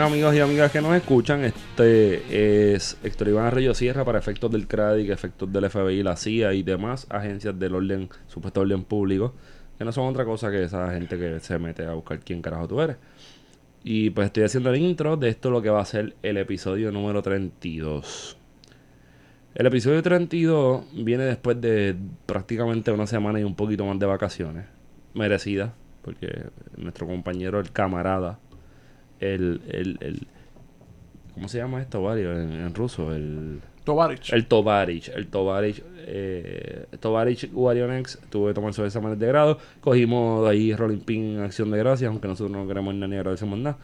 Bueno amigos y amigas que nos escuchan, este es Héctor Iván Arroyo Sierra para efectos del CRADIC, efectos del FBI, la CIA y demás agencias del orden, supuesto orden público, que no son otra cosa que esa gente que se mete a buscar quién carajo tú eres. Y pues estoy haciendo el intro de esto lo que va a ser el episodio número 32. El episodio 32 viene después de prácticamente una semana y un poquito más de vacaciones, merecidas, porque nuestro compañero, el camarada, el, el, el ¿cómo se llama esto, Vario? En, en ruso, el Tovarich. el Tovarich, el Tovarich, eh, Tovarich Guarionex, tuve que tomar sus exámenes de grado, cogimos de ahí Rolling Pin en acción de gracias, aunque nosotros no queremos nada ni agradecemos nada.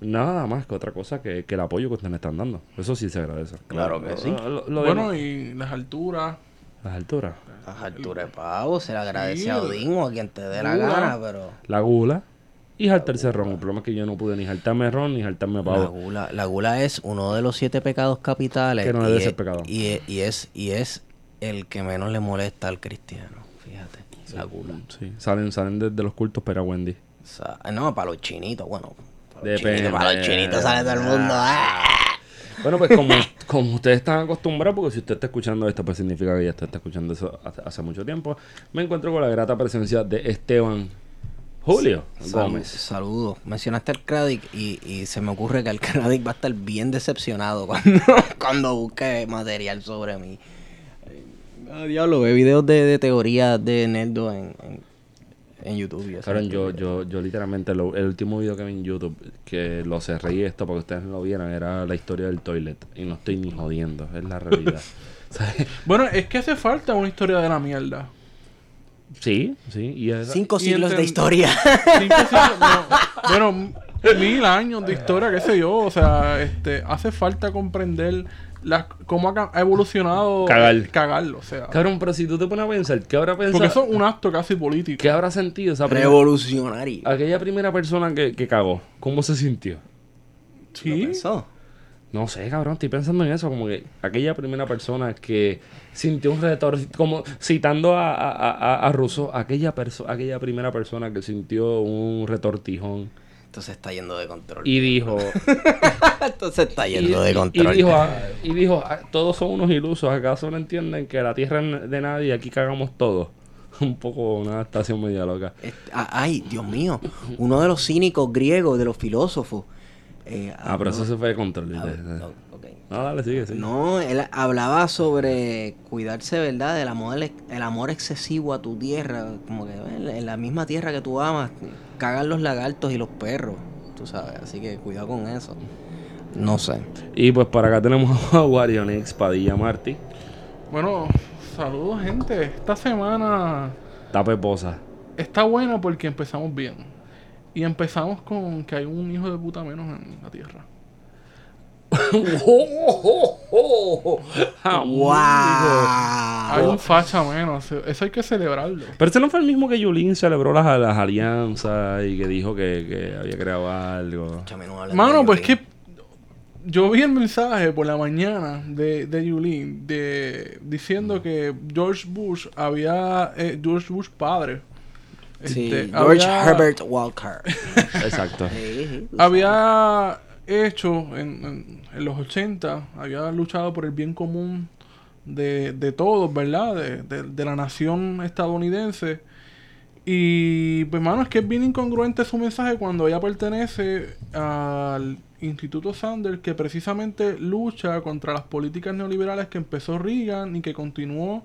Nada más que otra cosa que, que el apoyo que ustedes me están dando. Eso sí se agradece. Claro que sí. Lo, lo bueno, y las alturas. las alturas. Las alturas de pavo, se le agradece Sí, a Odín o a quien te dé la Gula. gana, pero La gula y jaltarse ron. El problema es que yo no pude ni jaltarme ron ni jaltarme la pavo. gula, la gula es uno de los siete pecados capitales. Que no debe ser pecado. Y, es- y es, y es el que menos le molesta al cristiano, fíjate. La gula. Sí, salen, salen desde los cultos, pero Wendy. O sea, no, para los chinitos, bueno. Para los Depende. chinitos, para los chinitos sale todo el mundo. ¡ah! Bueno, pues como, como ustedes están acostumbrados, porque si usted está escuchando esto, pues significa que ya está escuchando eso hace, hace mucho tiempo, me encuentro con la grata presencia de Esteban Julio Sal- Gómez. Saludos. Mencionaste al Cradic y, y se me ocurre que el Cradic va a estar bien decepcionado cuando, cuando busque material sobre mí. Ah, diablo, ve videos de, de teoría de Nerdo en, en, en YouTube. y eso. Cabrón, yo, yo, yo literalmente, lo- el último video que vi en YouTube, que lo cerré y esto para que ustedes no lo vieran, era la historia del toilet. Y no estoy ni jodiendo, es la realidad. Bueno, es que hace falta una historia de la mierda. Sí, sí. Y esa- Cinco y siglos de historia. Cinco siglos, no, bueno, mil años de historia, qué sé yo. O sea, este, hace falta comprender las, cómo ha, evolucionado Cagar. cagarlo. O sea, Cabrón, pero si tú te pones a pensar, ¿qué habrá pensado? porque eso es un acto casi político. ¿Qué habrá sentido esa primera, Revolucionario. aquella primera persona que, que cagó? ¿Cómo se sintió? ¿Lo Sí. pensó? No sé, cabrón, estoy pensando en eso, como que aquella primera persona que sintió un retor, como citando a, a, a, a Russo, aquella, perso aquella primera persona que sintió un retortijón Esto se está yendo de control. y dijo, Esto se está y, yendo de y- control. y dijo, ah, y dijo ah, todos son unos ilusos, ¿acaso no entienden que la tierra es de nadie y aquí cagamos todos? Un poco una adaptación media loca. Este, ay, Dios mío. Uno de los cínicos griegos, de los filósofos. Eh, Ah, pero eso se fue de control. Ah, no, dale, sigue, sigue. No, él hablaba sobre cuidarse, ¿verdad? Del amor, el amor excesivo a tu tierra. Como que en la misma tierra que tú amas, cagan los lagartos y los perros. Tú sabes, así que cuidado con eso. No sé. Y pues para acá tenemos a Warionix Padilla Martí, Bueno, saludos, gente. Esta semana Tape Poza. está buena porque empezamos bien. Y empezamos con que hay un hijo de puta menos en la tierra. Hay un facha menos. Eso hay que celebrarlo. Pero ese no fue el mismo que Yulín celebró las, las alianzas y que dijo que, que había creado algo. Chame, no Mano, pues que yo vi el mensaje por la mañana de, de Yulín de, diciendo que George Bush había. eh, George Bush padre. Sí, este, George había- Herbert Walker. Exacto. Había hecho en, en- en los 80, había luchado por el bien común de, de todos, ¿verdad? De, de- de la nación estadounidense. Y pues, mano, es que es bien incongruente su mensaje cuando ella pertenece al Instituto Sanders, que precisamente lucha contra las políticas neoliberales que empezó Reagan y que continuó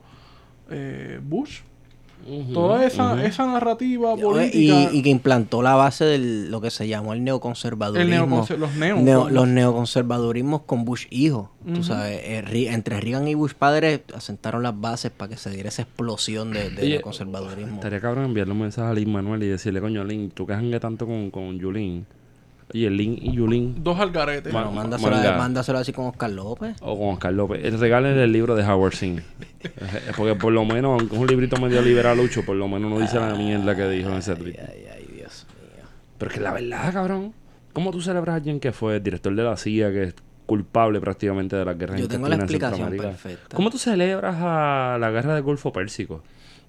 eh, Bush. Toda esa, esa narrativa política. y que implantó la base de lo que se llamó el neoconservadurismo. El neoconser- los Neo- los neoconservadurismos con Bush hijo. Tú Ujú. sabes, eh, entre Reagan y Bush padre asentaron las bases para que se diera esa explosión de, de Oye, neoconservadurismo. Estaría cabrón enviarle un mensaje a Lin Manuel y decirle, coño, Lin, tú que jangue tanto con, con Yulín. Oye, Lin y Yulín. Dos algaretes. Bueno, mándaselo, manga. mándaselo así con Oscar López. O con Oscar López. El regale el libro de Howard Zinn. Eh, Porque por lo menos, aunque es un librito medio liberalucho, por lo menos no dice la mierda que dijo en ese tweet. Ay, ay, Dios mío. Pero es que la verdad, cabrón. ¿Cómo tú celebras a alguien que fue director de la CIA, que es culpable prácticamente de la guerra Yo tengo la explicación perfecta. ¿Cómo tú celebras a la guerra del Golfo Pérsico?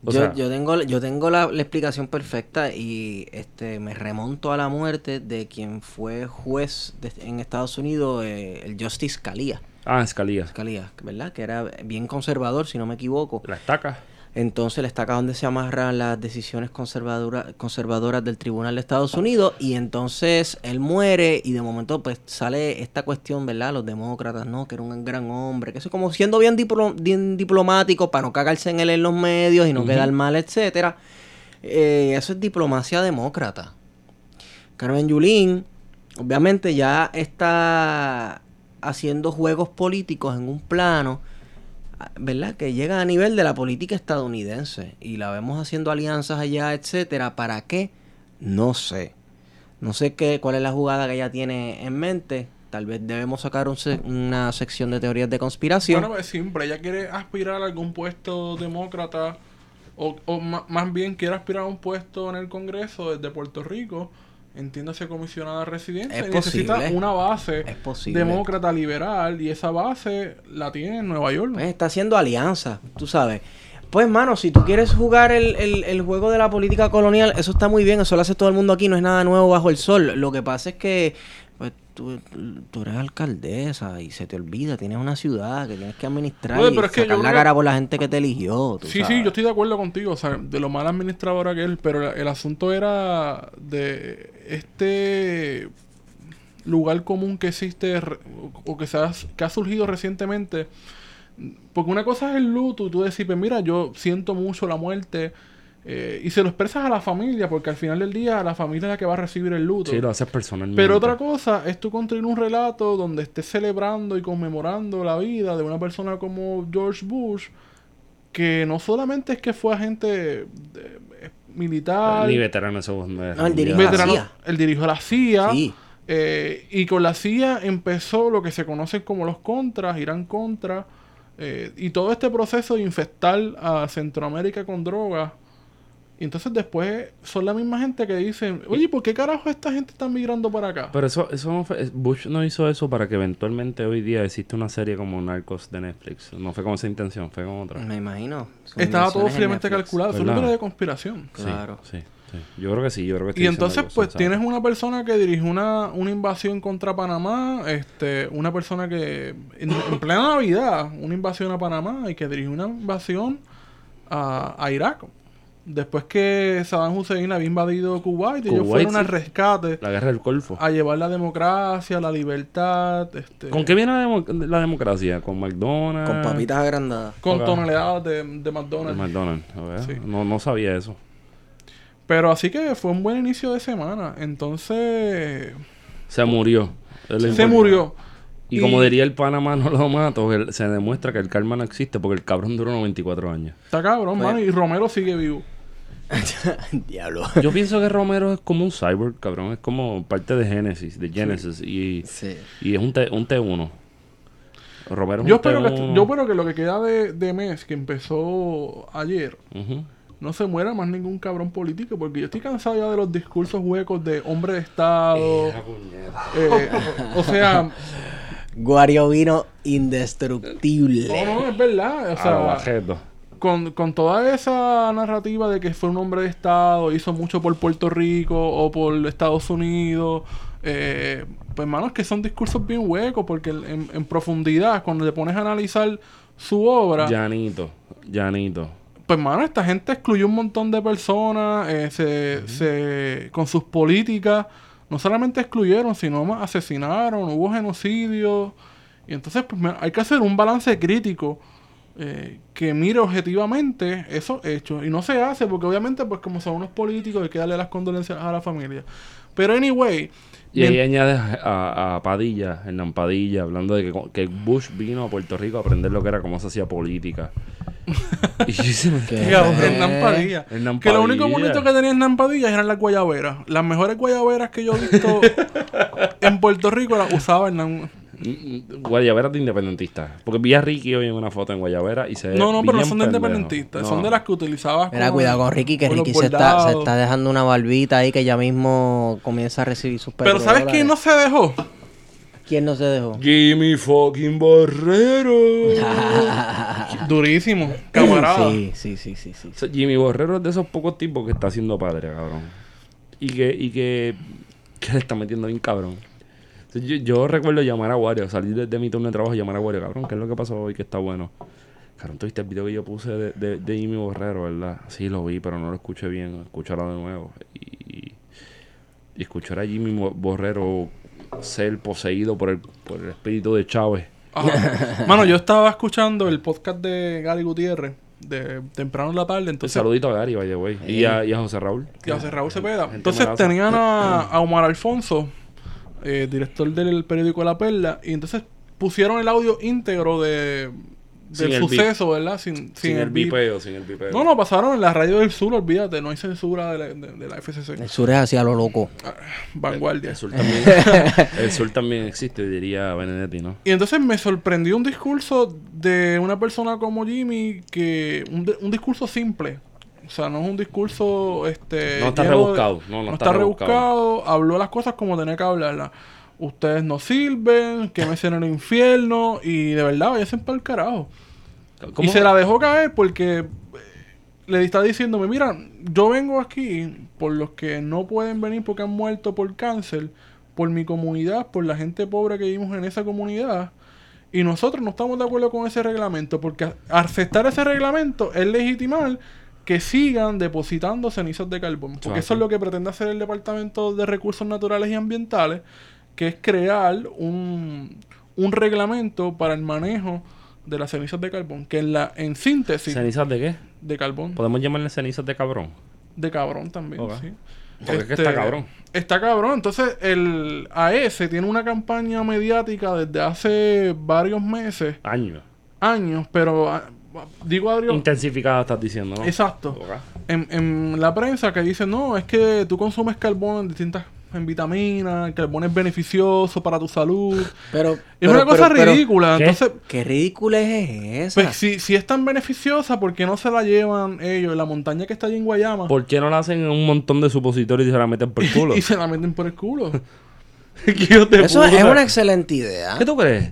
O yo, sea, yo tengo, yo tengo la, la explicación perfecta y este me remonto a la muerte de quien fue juez de- en Estados Unidos, eh, el Justice Scalia. ah, Escalía. Scalia, ¿verdad? Que era bien conservador, si no me equivoco. La estaca. Entonces le está acá donde se amarran las decisiones conservadora- conservadoras del Tribunal de Estados Unidos y entonces él muere y de momento pues sale esta cuestión, ¿verdad? Los demócratas, ¿no? Que era un gran hombre, que eso como siendo bien, diplo- bien diplomático para no cagarse en él en los medios y no quedar mal, etcétera. Eh, eso es diplomacia demócrata. Carmen Yulín, obviamente ya está haciendo juegos políticos en un plano ¿verdad? Que llega a nivel de la política estadounidense y la vemos haciendo alianzas allá, etcétera. ¿Para qué? No sé. No sé qué, cuál es la jugada que ella tiene en mente. Tal vez debemos sacar una sección de teorías de conspiración. Bueno, pues siempre ella quiere aspirar a algún puesto demócrata o, o más bien quiere aspirar a un puesto en el Congreso desde Puerto Rico, entiéndase comisionada residente, Es necesita posible. una base Es demócrata liberal y esa base la tiene en Nueva York. Pues está haciendo alianza, tú sabes. Pues, mano, si tú quieres jugar el, el- el juego de la política colonial, eso está muy bien, eso lo hace todo el mundo aquí, no es nada nuevo bajo el sol. Lo que pasa es que, tú, tú eres alcaldesa y se te olvida, tienes una ciudad que tienes que administrar y es que yo la cara por la gente que te eligió. tú Sí, sí, yo estoy de acuerdo contigo, o sea, de lo mal administradora que él, pero el asunto era de este lugar común que existe o que, se ha, que ha surgido recientemente. Porque una cosa es el luto y tú decís, pues mira, yo siento mucho la muerte eh, y se lo expresas a la familia, porque al final del día la familia es la que va a recibir el luto. Sí, lo haces personalmente. Pero otra cosa es tú construir un relato donde estés celebrando y conmemorando la vida de una persona como George Bush, que no solamente es que fue agente de- eh, militar, Ni veterano eso. No, el dirigió la CIA. él dirigió la CIA, Sí. eh, y con la CIA empezó lo que se conoce como los contras, Irán contra, eh, y todo este proceso de infectar a Centroamérica con drogas. Y entonces después son la misma gente que dicen, oye, ¿por qué carajo esta gente está migrando para acá? Pero eso, eso no fue, Bush no hizo eso para que eventualmente hoy día existe una serie como Narcos de Netflix. No fue con esa intención, fue con otra. Me imagino. Son Estaba todo fríamente calculado, ¿Verdad? teoría de conspiración. Claro. Sí, sí. Yo creo que sí, yo creo que Y entonces, pues, sensato. tienes una persona que dirige una, una invasión contra Panamá, este, una persona que, en, en plena Navidad, una invasión a Panamá y que dirige una invasión a, a Irak. Después que Saddam Hussein había invadido Kuwait, ellos Kuwait, fueron al sí. rescate La guerra del Golfo. a llevar la democracia, la libertad, este, ¿Con qué viene la, demo- la democracia? ¿Con McDonald's? Con papitas agrandadas. con Ok. toneladas de, de De McDonald's. McDonald's. a ver. Sí. No, no sabía eso. Pero así que fue un buen inicio de semana. Entonces, Se murió. Se importante. murió. Y, como diría el Panamá, no lo mato, se demuestra que el karma no existe porque el cabrón duró 94 años. Está cabrón, Fue- mano, y Romero sigue vivo. Diablo. Yo pienso que Romero es como un cyborg, cabrón. Es como parte de Genesis, de Genesis. Y, Sí. y es un, T, un T1. Romero es Yo un espero, que, T1. yo espero que lo que queda de, de mes, que empezó ayer, no se muera más ningún cabrón político, porque yo estoy cansado ya de los discursos huecos de hombre de Estado. eh, o, o sea, Guario vino indestructible. no, no, es verdad. O sea, bajeto. Con, con toda esa narrativa de que fue un hombre de Estado, hizo mucho por Puerto Rico o por Estados Unidos, eh, pues hermano, es que son discursos bien huecos, porque en, en profundidad, cuando te pones a analizar su obra, Llanito, llanito. pues mano, esta gente excluyó un montón de personas, eh, se, se- con sus políticas, no solamente excluyeron, sino más asesinaron, hubo genocidio. Y entonces pues, hay que hacer un balance crítico eh, que mire objetivamente esos hechos. Y no se hace porque obviamente pues como son unos políticos hay que darle las condolencias a la familia. Pero anyway, Y ahí bien- añades a, a Padilla, Hernán Padilla, hablando de que, que Bush vino a Puerto Rico a aprender lo que era cómo se hacía política. y yo hice, ¿Qué? Qué cabrón, Hernán Padilla. Hernán Que lo único bonito que tenía Hernán Padilla eran las guayaberas. Las mejores guayaberas que yo he visto en Puerto Rico las usaba Hernán. Mm, Guayabera de independentista. Porque vi a Ricky hoy en una foto en Guayabera y se No, no, pero no son de independentistas. No. Son de las que utilizabas Mira, con- cuidado con Ricky, que con Ricky se está, se bordados. está dejando una barbita ahí que ya mismo comienza a recibir sus Pero ¿sabes quién no se dejó? ¿Quién no se dejó? Jimmy fucking Borrero. Durísimo, camarada. Sí, sí, sí, sí, sí. O sea, Jimmy Borrero es de esos pocos tipos que está haciendo padre, cabrón. Y que, y que, que le está metiendo bien cabrón. Yo, yo recuerdo llamar a Wario, salir de, de mi turno de trabajo y llamar a Wario, cabrón, ¿qué es lo que pasó hoy que está bueno? Cabrón, tú viste el video que yo puse de, de, de Jimmy Borrero, ¿verdad? Sí, lo vi, pero no lo escuché bien. Escúchalo de nuevo. Y, y escuchar a Jimmy Borrero ser poseído por el, por el espíritu de Chávez. Mano, yo estaba escuchando el podcast de Gary Gutiérrez de temprano en la tarde. Un Entonces, saludito a Gary, vaya güey. Y a, y a José Raúl. y a José Raúl Cepeda. Entonces tenían a, a Omar Alfonso, eh, director del periódico La Perla, y entonces pusieron el audio íntegro de, del suceso, ¿verdad? Sin, sin, Sin, el vipeo, sin el vipeo. No, no, pasaron en la radio del sur, olvídate, no hay censura de la, de- de la FCC. El sur es así a lo loco. Vanguardia. El sur también, el sur también existe, diría Benedetti, ¿no? Y entonces me sorprendió un discurso de una persona como Jimmy, que un, un discurso simple. O sea, no es un discurso este No está de- rebuscado, no, no está está rebuscado. Habló las cosas como tenía que hablarlas. Ustedes no sirven, que me en el infierno y de verdad, váyanse para el carajo. ¿Cómo? Y se la dejó caer porque eh, le está diciéndome, mira, yo vengo aquí por los que no pueden venir porque han muerto por cáncer, por mi comunidad, por la gente pobre que vivimos en esa comunidad. Y nosotros no estamos de acuerdo con ese reglamento, porque aceptar ese reglamento es legitimar que sigan depositando cenizas de carbón. Porque eso es lo que pretende hacer el Departamento de Recursos Naturales y Ambientales, que es crear un, un reglamento para el manejo de las cenizas de carbón, que en la en síntesis ¿Cenizas de qué? de carbón, Podemos llamarle cenizas de cabrón. de cabrón también, Ok. sí. Porque es que está cabrón. Está cabrón. Entonces, el AES tiene una campaña mediática desde hace varios meses, Años. años, pero ah, digo varios... Intensificada estás diciendo, ¿no? Exacto. En, en la prensa que dice, no, es que tú consumes carbón en distintas en vitaminas, el carbón es beneficioso para tu salud. Pero, Es pero- una cosa pero- pero- ridícula. ¿qué? Entonces, ¿Qué ridícula es esa? pues, si, si es tan beneficiosa, ¿por qué no se la llevan ellos en la montaña que está allí en Guayama? ¿Por qué no la hacen en un montón de supositorios y se la meten por el culo? y se la meten por el culo. ¿Qué hijos de Eso puta? es una excelente idea. ¿Qué tú crees?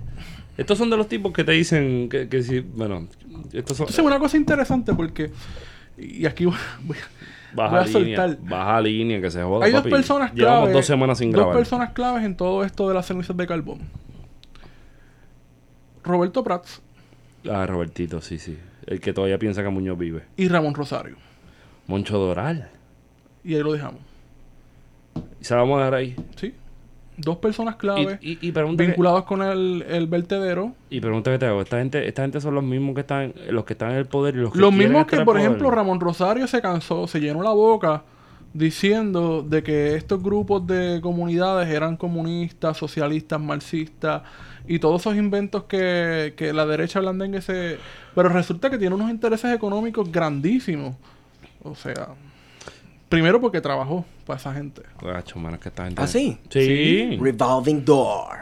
Estos son de los tipos que te dicen que, que si... Bueno, estos son... Entonces, una cosa interesante porque... Y aquí voy, a- Baja voy a línea, soltar. baja línea, que se joda, Hay dos personas Llevamos claves. dos semanas sin dos grabar. personas claves en todo esto de las cenizas de carbón. Roberto Prats Ah, Robertito, sí, sí. El que todavía piensa que Muñoz vive. y Ramón Rosario. Moncho Doral. Y ahí lo dejamos. Y se la vamos a dar ahí. ¿Sí? Dos personas claves Y, y, y pregunta que, vinculadas con el, el vertedero. y pregunta que te hago. Esta gente, esta gente son los mismos que están, los que están en el poder y los que Los quieren mismos que, por ejemplo, Ramón Rosario se cansó, se llenó la boca diciendo de que estos grupos de comunidades eran comunistas, socialistas, marxistas y todos esos inventos que, que la derecha blandengue se... Pero resulta que tiene unos intereses económicos grandísimos. O sea, primero porque trabajó para esa gente. Gacho, mano, es que esta gente... ¿Ah, sí? Sí. Revolving door.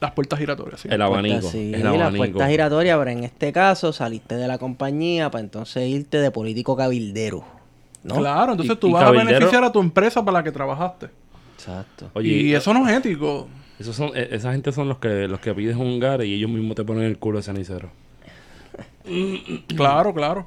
Las puertas giratorias, sí. El abanico. Puerta, sí, el la abanico. puerta giratoria, pero en este caso saliste de la compañía para entonces irte de político cabildero. ¿No? Claro, entonces Y- tú y vas a beneficiar a tu empresa para la que trabajaste. Exacto. Oye, y eso no es ético. esos son, e- esa gente son los que los que pides un gar y ellos mismos te ponen el culo de cenicero. Claro, claro.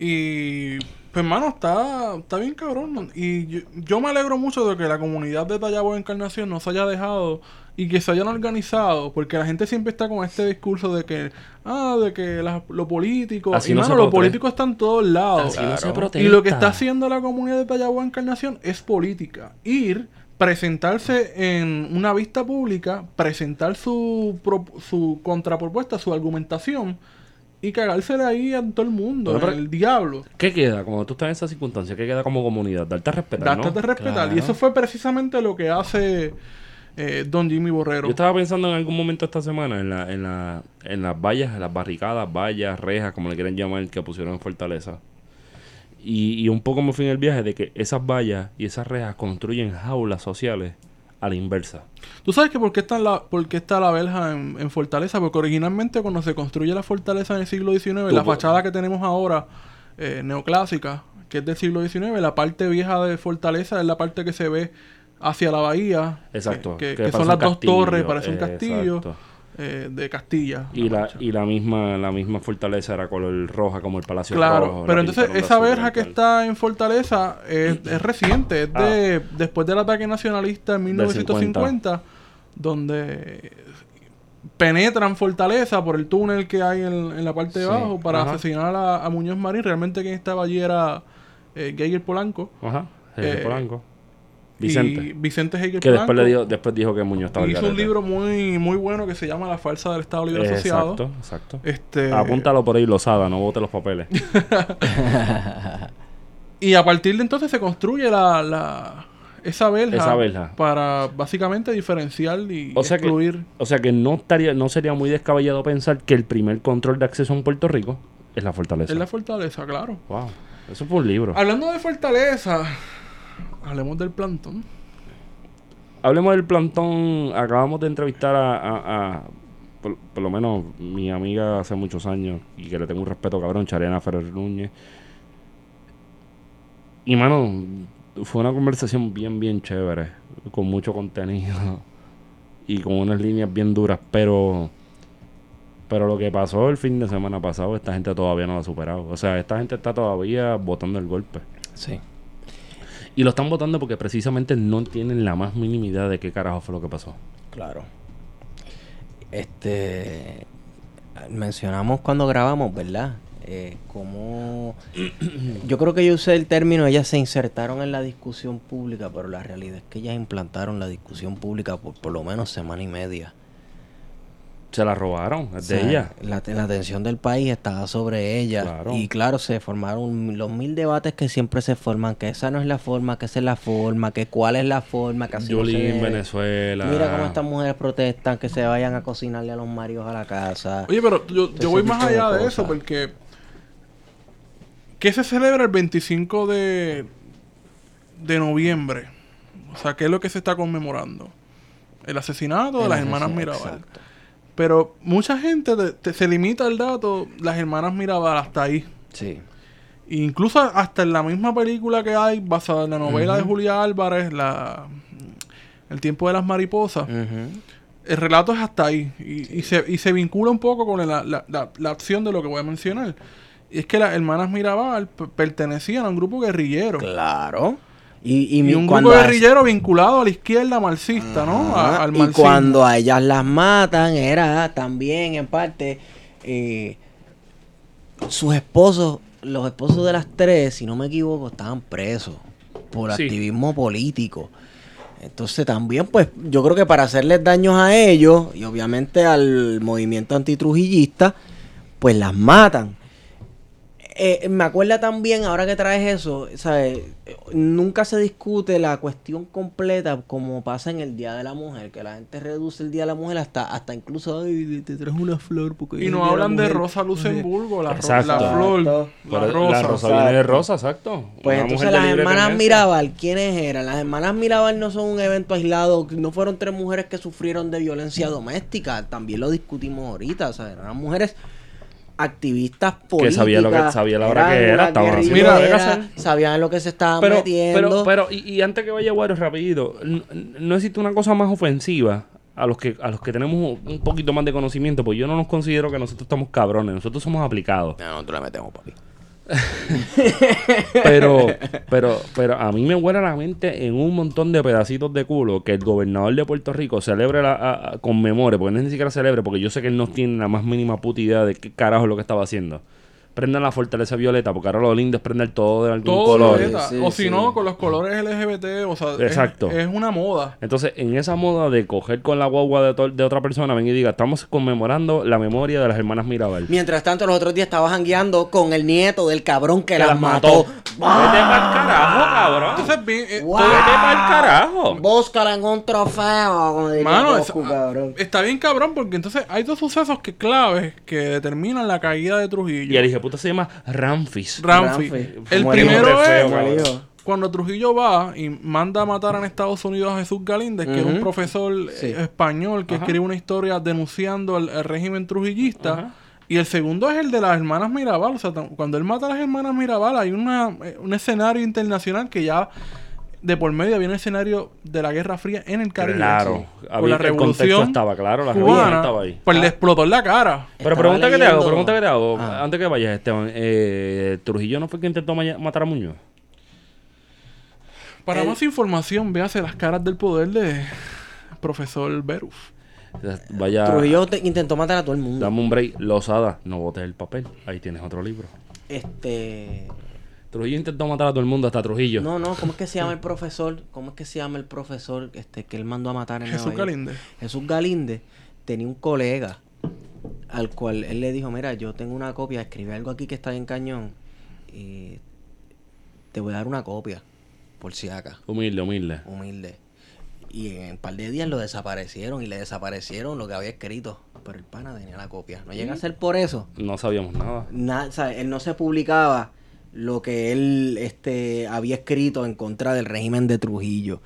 Y pues hermano, está, está bien cabrón. Y yo, yo me alegro mucho de que la comunidad de Tallabo Encarnación no se haya dejado y que se hayan organizado, porque la gente siempre está con este discurso de que, ah, de que la- lo político, Así y no mano, lo político está en todos lados. Así no se Y lo que está haciendo la comunidad de Tallabo Encarnación es política. Ir, presentarse en una vista pública, presentar su, pro- su contrapropuesta, su argumentación y cagársele ahí a todo el mundo, Pero, pero- el diablo. ¿Qué queda? Cuando tú estás en esa circunstancia, ¿qué queda como comunidad? Darte a respetar, ¿no? Date de respetar. Claro. Y eso fue precisamente lo que hace eh, Don Jimmy Borrero. Yo estaba pensando en algún momento esta semana en, la, en, la, en las vallas, en las barricadas, vallas, rejas, como le quieren llamar, que pusieron en Fortaleza. Y, y un poco me fui en el viaje de que esas vallas y esas rejas construyen jaulas sociales a la inversa. ¿Tú sabes que por qué está la, por qué está la verja en, en Fortaleza? Porque originalmente cuando se construye la fortaleza en el siglo XIX, la fachada que tenemos ahora, eh, neoclásica, que es del siglo XIX, la parte vieja de Fortaleza es la parte que se ve hacia la bahía. Exacto. Que, que- que que parece son las dos torres, parece un castillo exacto. Eh, de Castilla. Y la, y la misma la misma fortaleza era color roja como el Palacio Claro, Rojo. pero la entonces esa verja que está en Fortaleza es, es reciente, es de después del ataque nacionalista en 1950, donde penetran Fortaleza por el túnel que hay en, en la parte de Sí, abajo para ajá. asesinar a, a Muñoz Marín. Realmente quien estaba allí era eh, Geiger Polanco. Ajá, Jesús eh, Polanco. Y Vicente. Vicente Heiger Que después, le dio, después dijo que Muñoz estaba hizo un libro muy muy bueno que se llama La falsa del Estado Libre Asociado. Exacto, exacto. Este, Apúntalo por ahí, Lozada, no bote los papeles. Y a partir de entonces se construye la, la esa verja, Esa verja. para básicamente diferenciar y O sea que- excluir. O sea que no estaría, no sería muy descabellado pensar que el primer control de acceso en Puerto Rico es la fortaleza. Es la fortaleza, claro. Wow. Eso fue un libro. Hablando de fortaleza, hablemos del plantón. Hablemos del plantón. Acabamos de entrevistar a, a- a- por, por lo menos mi amiga hace muchos años y que le tengo un respeto cabrón, Chariana Ferrer Núñez. Y mano, fue una conversación bien, bien chévere, con mucho contenido y con unas líneas bien duras, pero pero lo que pasó el fin de semana pasado, esta gente todavía no lo ha superado. O sea, esta gente está todavía votando el golpe. Sí. Y lo están votando porque precisamente no tienen la más mínima idea de qué carajo fue lo que pasó. Claro. Este. Mencionamos cuando grabamos, ¿verdad? Eh, como. Yo creo que yo usé el término, ellas se insertaron en la discusión pública, pero la realidad es que ellas implantaron la discusión pública por por lo menos semana y media. Se la robaron, es O sea, de ella. La, la atención del país estaba sobre ella. Claro. Y claro, se formaron los mil debates que siempre se forman, que esa no es la forma, que esa es la forma, que cuál es la forma, que así no se debe. Venezuela. Mira cómo estas mujeres protestan que se vayan a cocinarle a los maridos a la casa. Oye, pero yo, yo voy más allá de eso porque... ¿Qué se celebra el 25 de, de noviembre? O sea, ¿qué es lo que se está conmemorando? El asesinato de El las hermanas Mirabal. exacto. Pero mucha gente te- te- se limita al dato, las hermanas Mirabal, hasta ahí. Sí. Incluso hasta en la misma película que hay, basada en la novela de Julia Álvarez, la El tiempo de las mariposas, el relato es hasta ahí. Y, y se, y se vincula un poco con la, la- la- la acción de lo que voy a mencionar. Y es que las hermanas Mirabal pertenecían a un grupo guerrillero. Claro. Y, y, Y mi- un grupo a- guerrillero vinculado a la izquierda marxista, ¿no? A- y cuando a ellas las matan, era también en parte eh, sus esposos, los esposos de las tres, si no me equivoco, estaban presos por Sí. activismo político. Entonces también, pues, yo creo que para hacerles daños a ellos y obviamente al movimiento antitrujillista, pues las matan. Eh, me acuerda también, ahora que traes eso, ¿sabes? Nunca se discute la cuestión completa como pasa en el Día de la Mujer, que la gente reduce el Día de la Mujer hasta, hasta incluso, ay, te trajo una flor porque... Y no hablan de la Mujer". Rosa Luxemburgo, la, ro- la flor, Exacto. la rosa. La rosa viene de rosa, exacto. Pues Una entonces las hermanas. Mirabal, ¿quiénes eran? Las hermanas Mirabal no son un evento aislado, no fueron tres mujeres que sufrieron de violencia doméstica, también lo discutimos ahorita, o sea, eran mujeres activistas políticas. sabía lo que- sabía la hora que era, estaban que que hacer. sabían lo que se estaban Pero, metiendo. pero, pero, y, y antes que vaya Guaro, rapidito, no existe una cosa más ofensiva a los que a los que tenemos un poquito más de conocimiento, pues yo no nos considero que nosotros estamos cabrones, nosotros somos aplicados. No, nosotros le metemos, papi. Pero, pero, pero a mí me huele la mente en un montón de pedacitos de culo que el gobernador de Puerto Rico celebre, la, conmemore, porque no es ni siquiera celebre, porque yo sé que él no tiene la más mínima puta idea de qué carajo es lo que estaba haciendo. Prendan la fortaleza violeta, porque ahora lo lindo es prender todo de algún Todo color. violeta. Sí, o si sí. no, con los colores LGBT, o sea, es- Exacto. Es, una moda. Entonces, en esa moda de coger con la guagua de, de otra persona, ven y diga, estamos conmemorando la memoria de las hermanas Mirabal. Mientras tanto, los otros días estaba jangueando con el nieto del cabrón que, Que las las mató. Vete pa'l carajo, cabrón. Entonces, bien, eh, Wow. Vete pa'l carajo. Búscala en un trofeo, como diría Mano, Goku, es- cabrón. está bien cabrón porque entonces hay dos sucesos que claves que determinan la caída de Trujillo. Y el hijo puta se llama Ramfis. Ramfi. Ramfi. El primero es cuando Trujillo va y manda a matar en Estados Unidos a Jesús Galíndez, que era un profesor Sí. eh, español que Ajá. escribe una historia denunciando el, el régimen trujillista. Ajá. Y el segundo es el de las hermanas Mirabal. O sea, cuando él mata a las hermanas Mirabal, hay una, eh, un escenario internacional que ya de por medio había un escenario de la Guerra Fría en el Caribe. Claro. Había- la el contexto revolución estaba claro, la revolución cubana, estaba ahí. pues le explotó en la cara. Pero pregunta que te hago, pregunta que te hago, Ah. antes que vayas, Esteban, eh, Trujillo no fue quien intentó ma- matar a Muñoz. Para El- más información, véase las caras del poder de profesor Beruf. Vaya, Trujillo te- intentó matar a todo el mundo. dame un break, Losada, no botes el papel, ahí tienes otro libro. Este. Trujillo intentó matar a todo el mundo, hasta Trujillo. No, no, ¿cómo es que se llama el profesor? ¿Cómo es que se llama el profesor este, que él mandó a matar en Jesús Nueva York? Galíndez. Jesús Galíndez tenía un colega al cual él le dijo, mira, yo tengo una copia, escribe algo aquí que está en cañón y te voy a dar una copia, por si acá, Humilde, humilde. humilde. Y en un par de días lo desaparecieron y le desaparecieron lo que había escrito. Pero el pana tenía la copia. No llega a ser por eso. No sabíamos nada. Nada, o sea, él no se publicaba lo que él este, había escrito en contra del régimen de Trujillo.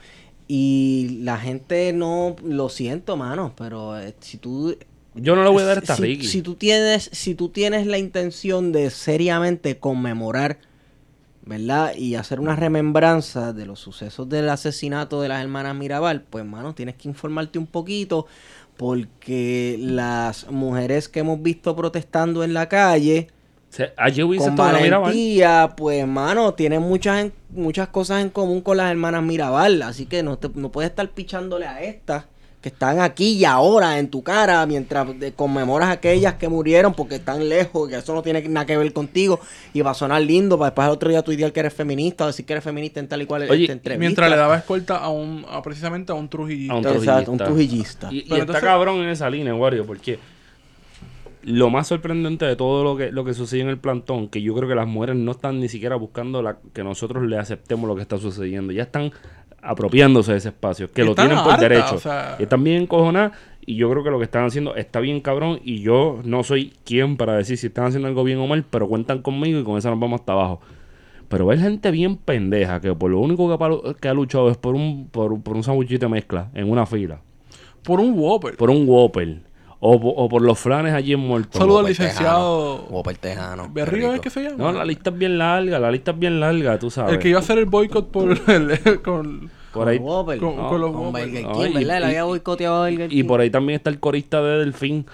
Y la gente no, lo siento, mano, pero eh, si tú... Yo no le voy a dar esta si, Ricky. si tú tienes, si tú tienes la intención de seriamente conmemorar, ¿verdad? Y hacer una remembranza de los sucesos del asesinato de las hermanas Mirabal, pues, mano, tienes que informarte un poquito porque las mujeres que hemos visto protestando en la calle Se- Ayer hubiese con Mirabal. valentía, pues, mano, tienen muchas en- muchas cosas en común con las hermanas Mirabal, así que no te, no puedes estar pichándole a estas que están aquí y ahora en tu cara mientras de- conmemoras a aquellas que murieron porque están lejos, que eso no tiene nada que ver contigo y va a sonar lindo para después el otro día tuitear que eres feminista o decir que eres feminista en tal y cual Oye, entrevista. Mientras le daba escolta a un, a precisamente a un trujillista. A un Exacto, un trujillista. trujillista. Y, y Pero está entonces- cabrón en esa línea, Wario, porque lo más sorprendente de todo lo que, lo que sucede en el plantón, que yo creo que las mujeres no están ni siquiera buscando la, que nosotros le aceptemos lo que está sucediendo. Ya están apropiándose de ese espacio, que lo tienen por derecho. o sea- Y están bien encojonadas y yo creo que lo que están haciendo está bien cabrón y yo no soy quien para decir si están haciendo algo bien o mal, pero cuentan conmigo y con eso nos vamos hasta abajo. Pero ver gente bien pendeja que por lo único que ha, palu- que ha luchado es por un, por, por un sandwichito de mezcla en una fila Por un Whopper. por un Whopper o, o por los flanes allí en Muerto. Saludo al licenciado Tejano, Whopper Tejano. Berrío qué es que se llama. No, la lista es bien larga, la lista es bien larga, tú sabes. el que iba a hacer el boicot por el, con, por ahí, Con Whopper. con, No, con los Con. Burger No, King, y- ¿verdad? Él y- había boicoteado a Burger King. y por ahí también está el corista de Delfín.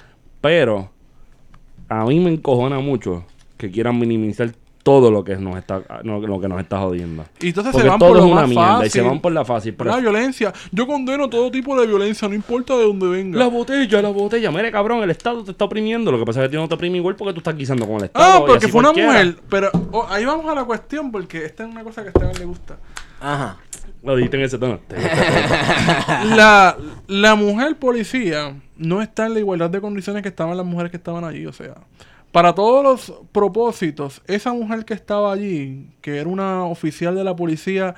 Pero a mí me encojona mucho que quieran minimizar todo lo que nos está, lo que nos está jodiendo. Y entonces Porque se van todo por lo es una más mierda fácil. y se van por la fácil. Pero la violencia. Yo condeno todo tipo de violencia, no importa de dónde venga. la botella, la botella. Mire, cabrón, el Estado te está oprimiendo. Lo que pasa es que no te oprime igual porque tú estás guisando con el Estado. Ah, porque fue una mujer. Pero oh, ahí vamos a la cuestión, porque esta es una cosa que a Esteban le gusta. Ajá. Lo dijiste en ese tono. La, la mujer policía no está en la igualdad de condiciones que estaban las mujeres que estaban allí. O sea, para todos los propósitos, esa mujer que estaba allí, que era una oficial de la policía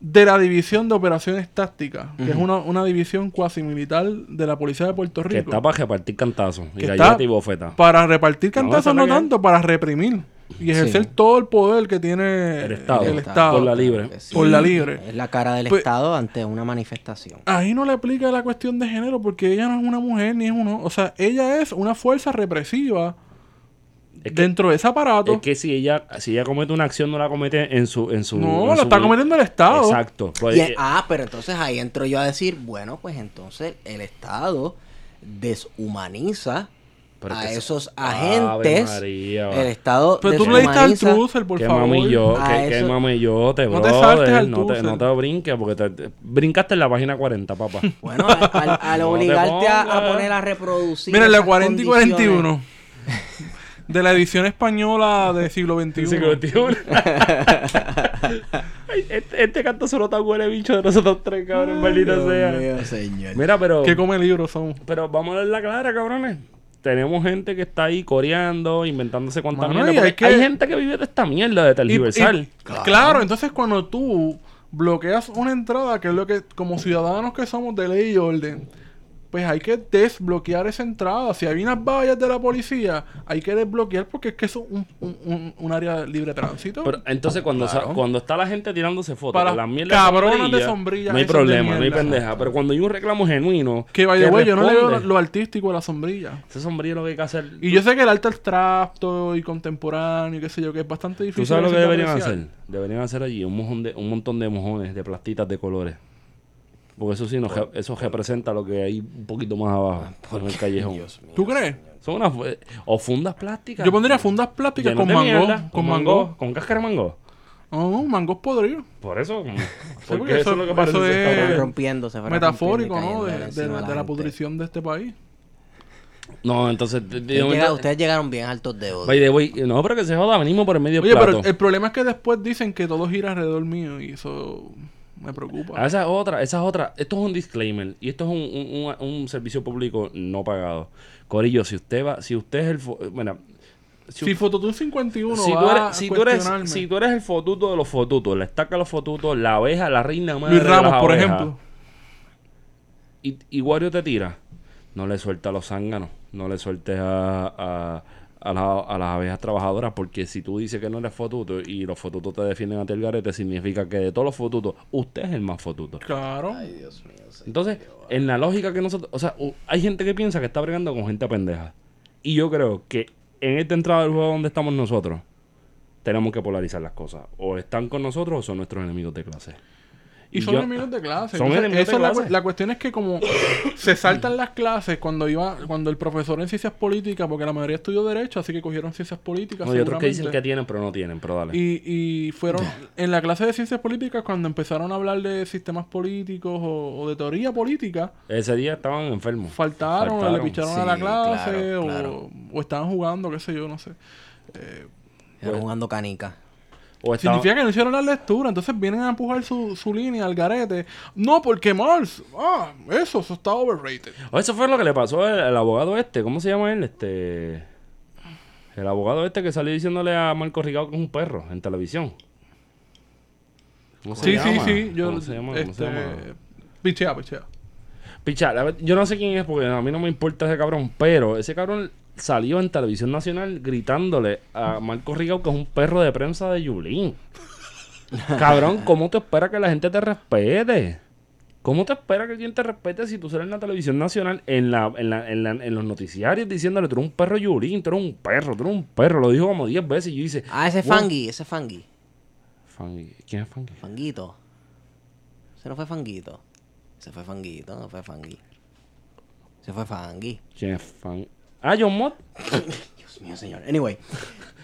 de la División de Operaciones Tácticas, que es una, una división cuasi militar de la Policía de Puerto que Rico. está para repartir cantazos. Y que galleta y bofeta. Para repartir No, cantazos, no, que- tanto, para reprimir y ejercer Sí. todo el poder que tiene El Estado. el Estado. Por la libre. que sí. Por la libre. Es la cara del Pues- Estado ante una manifestación. Ahí no le aplica la cuestión de género porque ella no es una mujer ni es uno. O sea, ella es una fuerza represiva Es que- dentro de ese aparato. Es que si ella, si ella comete una acción, no la comete en su. En su no, en la su- está cometiendo el Estado. Exacto. Pues, Y- eh, ah, pero entonces ahí entro yo a decir, bueno, pues entonces el Estado deshumaniza pero a esos agentes. María. El Estado Pero tú le diste al trucer, por que favor. mami yo, que, que mami yo te No te saltes al no te, no te brinques porque te, te- brincaste en la página 40, papá. Bueno, al, al- al No te obligarte a, poner a reproducir. Mira, en la esas 40 y condiciones- 41. de la edición española del siglo XXI. Siglo XXI. Ay, este, este canto solo está huele bicho de nosotros tres, cabrón, maldita sea. mío, señor. Mira, pero. ¿Qué come libros son? Pero vamos a ver la clara, cabrones. Tenemos gente que está ahí coreando, inventándose cuantas mierda. y hay gente que vive de esta mierda de Y- tergiversal. y- claro. entonces cuando tú bloqueas una entrada, que es lo que como ciudadanos que somos de ley y orden, pues hay que desbloquear esa entrada. Si hay unas vallas de la policía, hay que desbloquear porque es que eso es un, un- un- un área de libre tránsito. Pero entonces cuando, cuando está la gente tirándose fotos Para las mierdas cabronas de sombrilla, sombrilla, no hay de problema, no hay pendeja. Pero cuando hay un reclamo genuino, que vaya, güey, yo no le veo lo artístico de la sombrilla. Ese sombrilla lo que hay que hacer. Y yo sé que el arte abstracto y contemporáneo y qué sé yo, que es bastante difícil. ¿Tú sabes lo a que de deberían apreciar. hacer? Deberían hacer allí un, mojón de, un montón de mojones de plastitas de colores. Porque eso sí, nos, eso representa lo que hay un poquito más abajo, en el callejón. Dios mío. ¿Tú crees? Son unas... fu- O fundas plásticas. Yo pondría fundas plásticas con mango. mierda, con mango. Con cáscara de mango. No, mangos podridos. Por eso... porque eso, eso- es lo que parece eso es- rompiéndose. Metafórico, ¿no? De, la, de pudrición de este país. No, entonces... de- de Ustedes, momento- llega- ustedes llegaron bien altos de odio. By the way, no, pero que se joda, venimos por el medio Oye, plato. pero el problema es que después dicen que todo gira alrededor mío y eso me preocupa. Ah, esa es otra, esa es otra. Esto es un disclaimer y esto es un, un- un- un servicio público no pagado. Corillo, si usted va, si usted es el, fo- bueno, si, si Fototun 51 si tú eres, si tú eres, cuestionarme. si tú eres el fotuto de los fotutos, la estaca de los fotutos, la abeja, la reina madre Luis de Ramos, por abejas, ejemplo. y, y Wario te tira, no le suelta a los zánganos, no le sueltes a, a, a, la- a las abejas trabajadoras, porque si tú dices que no eres fotuto y los fotutos te defienden a ti el garete, significa que de todos los fotutos, usted es el más fotuto. Claro. Entonces, en la lógica que nosotros, o sea, hay gente que piensa que está bregando con gente pendeja. Y yo creo que en esta entrada del juego donde estamos nosotros, tenemos que polarizar las cosas. O están con nosotros o son nuestros enemigos de clase. Y Y son yo- enemigos de clase. Son Entonces, enemigos de eso es la, cuestión es que como se saltan las clases cuando iba cuando el profesor en ciencias políticas, porque la mayoría estudió derecho, así que cogieron ciencias políticas. No, hay otros que dicen que tienen, pero no tienen, pero dale. Y, y fueron en la clase de ciencias políticas cuando empezaron a hablar de sistemas políticos o, o de teoría política, Ese día estaban enfermos. faltaron, le picharon a la clase claro, o, claro. o estaban jugando, qué sé yo, no sé. Estaban jugando canica. O Significa que no hicieron la lectura, entonces vienen a empujar su, su línea al garete. No, porque Mars, ah, eso, eso está overrated. O eso fue lo que le pasó al, al abogado este. ¿Cómo se llama él? Este. El abogado este que salió diciéndole a Marco Rigado que es un perro en televisión. ¿Cómo se Sí, sí, llama? sí, yo, ¿Cómo se llama? ¿Cómo se este, llama? pichea, pichea. Ver- yo no sé quién es porque a mí no me importa ese cabrón, pero ese cabrón salió en televisión nacional gritándole a Marco Rigao que es un perro de prensa de Yulín. cabrón, ¿cómo te espera que la gente te respete? ¿Cómo te espera que alguien te respete si tú sales en la televisión nacional, en, la, en, la, en, la- en los noticiarios diciéndole, tú eres un perro Yulín, tú eres un perro, tú eres un perro? Lo dijo como 10 veces y yo hice... Ah, ese "What?" Fangui, ese Fangui. Fangi. ¿Quién es Fangi? Fanguito. Ese no fue Fanguito. Ese fue Fanguito, no fue Fangui. Ese fue Fangui. ¿Quién es Fangi? Ah, John Mott. Dios mío, señor. Anyway.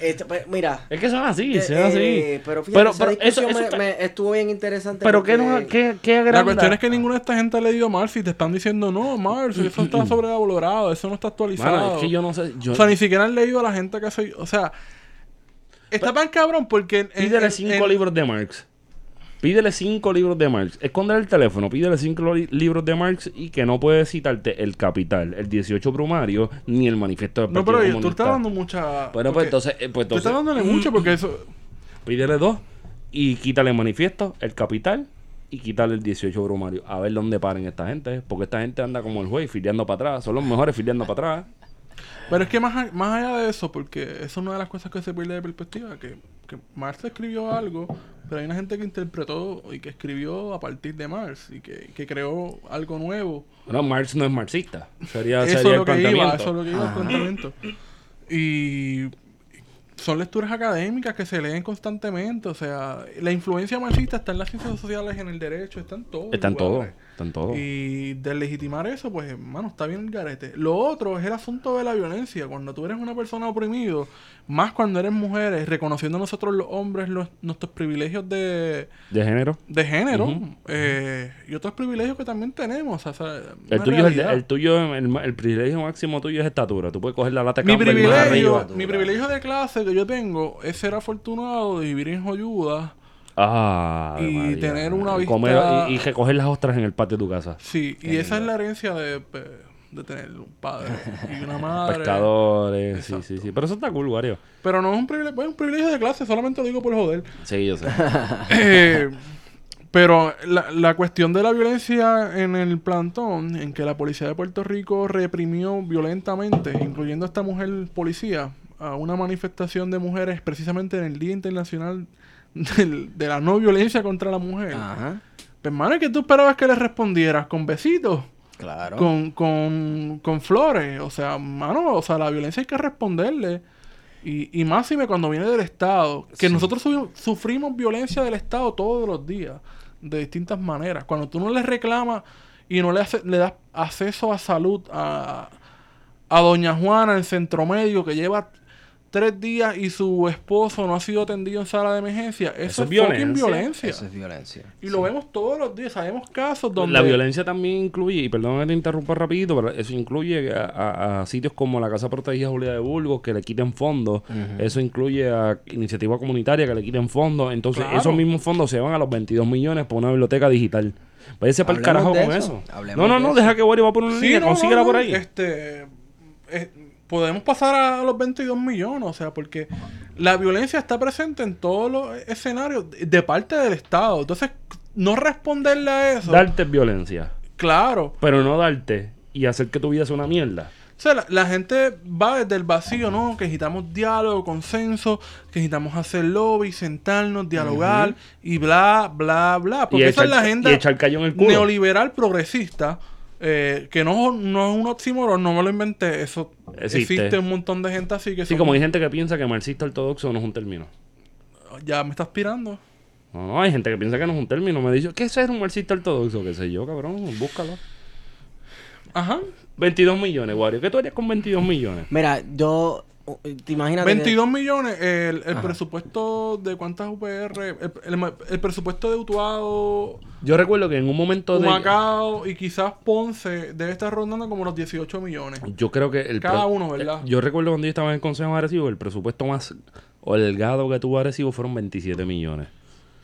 Este, pues, mira. Es que son así, eh, son así. eh, pero fíjate, Pero- esa pero eso- me, está- me estuvo bien interesante. Pero ¿qué, porque- no, qué, qué La cuestión es que ninguna de esta gente ha leído Mars y te están diciendo, no, Mars, eso está sobrevalorado, eso no está actualizado. Mano, es que yo no sé. Yo, O sea, ni siquiera han leído a la gente que se... O sea, está tan cabrón porque... en- pídele en- cinco en- libros de Marx. Pídele cinco libros de Marx. Escóndele el teléfono, pídele cinco li- libros de Marx y que no puede citarte el Capital, el 18 Brumario, ni el Manifiesto del No, Partido pero oye, tú estás dando mucha... Bueno, pues entonces, eh, pues Tú estás entonces dándole mucho porque eso... pídele dos y quítale el Manifiesto, el Capital y quítale el 18 Brumario. A ver dónde paren esta gente. Porque esta gente anda como el juez, filiando para atrás. Son los mejores filiando para atrás. Pero es que más, más allá de eso, porque eso es una de las cosas que se pierde de perspectiva, que, que Marx escribió algo, pero hay una gente que interpretó y que escribió a partir de Marx y que, que creó algo nuevo. Bueno, Marx no es marxista. Sería, Eso sería el iba, eso es lo que iba el planteamiento. Y son lecturas académicas que se leen constantemente, o sea, la influencia marxista está en las ciencias sociales, en el derecho, está en todo. Está en todo. Está en todo. Y deslegitimar eso, pues, hermano, está bien el garete. Lo otro es el asunto de la violencia. Cuando tú eres una persona oprimido, más cuando eres mujer, es reconociendo nosotros los hombres los- nuestros privilegios de, ¿De género? de género eh, y otros privilegios que también tenemos. O sea, El tuyo, es el, el tuyo, el, el privilegio máximo tuyo es estatura. Tú puedes coger la lata mi privilegio, arriba. mi privilegio de clase que yo tengo es ser afortunado de vivir en joyuda. Ah, Y María. tener una comer vista- y, y recoger las ostras en el patio de tu casa. Sí, y esa es la herencia de, de tener un padre y una madre. Pescadores, sí, sí, sí. Pero eso está cool, Wario. Pero no es un privilegio, es un privilegio de clase, solamente lo digo por joder. Sí, yo sé. Eh, pero la, la cuestión de la violencia en el plantón, en que la policía de Puerto Rico reprimió violentamente, incluyendo a esta mujer policía, a una manifestación de mujeres precisamente en el Día Internacional de la No Violencia contra la Mujer. Ajá. Pues, hermano, ¿qué tú esperabas que le respondieras? ¿Con besitos? Claro. Con, con, con flores. O sea, mano, o sea, la violencia hay que responderle. Y, y máxime cuando viene del Estado. Que Sí. nosotros su- sufrimos violencia del Estado todos los días. De distintas maneras. Cuando tú no le reclamas y no le, hace- le das acceso a salud a, a Doña Juana en centro médico que lleva tres días y su esposo no ha sido atendido en sala de emergencia. Eso, Eso es violencia. violencia. Eso es violencia. Y lo vemos todos los días. Sabemos casos donde... La violencia también incluye, y perdón que te interrumpa rapidito, pero eso incluye a, a- a sitios como la Casa Protegida Julia de Burgos que le quiten fondos. Eso incluye a iniciativa comunitaria que le quiten fondos. Entonces, Claro. esos mismos fondos se van a los 22 millones por una biblioteca digital. Váyase para el carajo con eso. eso. Hablemos No, no, de no, eso. deja que Wario va por una Sí, línea, no, consíguela no, por ahí. Este, eh, podemos pasar a los 22 millones, o sea, porque la violencia está presente en todos los escenarios de parte del Estado. Entonces, no responderle a eso. Darte violencia, Claro. pero no darte y hacer que tu vida sea una mierda. O sea, la, la gente va desde el vacío, ¿no? Que necesitamos diálogo, consenso, que necesitamos hacer lobby, sentarnos, dialogar y bla, bla, bla. Porque esa echar, es la agenda y echar callo en el culo. neoliberal progresista, eh, que no, no es un oxímoron, no me lo inventé, eso Existe. existe, un montón de gente así que Sí, son- como hay gente que piensa que marxista ortodoxo no es un término. ya me está aspirando. No, no, hay gente que piensa que no es un término. Me dice, ¿qué es ser un marxista ortodoxo? ¿Qué sé yo, cabrón? Búscalo. Ajá. 22 millones, Wario. ¿Qué tú harías con 22 millones? Mira, yo. Uh, ¿Te imaginas? que- 22 millones, el, el presupuesto de cuántas UPR, el, el- el presupuesto de Utuado, Yo recuerdo que en un momento de... Humacao y quizás Ponce debe estar rondando como los 18 millones. Yo creo que el... Cada uno, ¿verdad? Yo recuerdo cuando yo estaba en el Consejo de Arecibo, el presupuesto más holgado que tuvo Arecibo fueron 27 millones.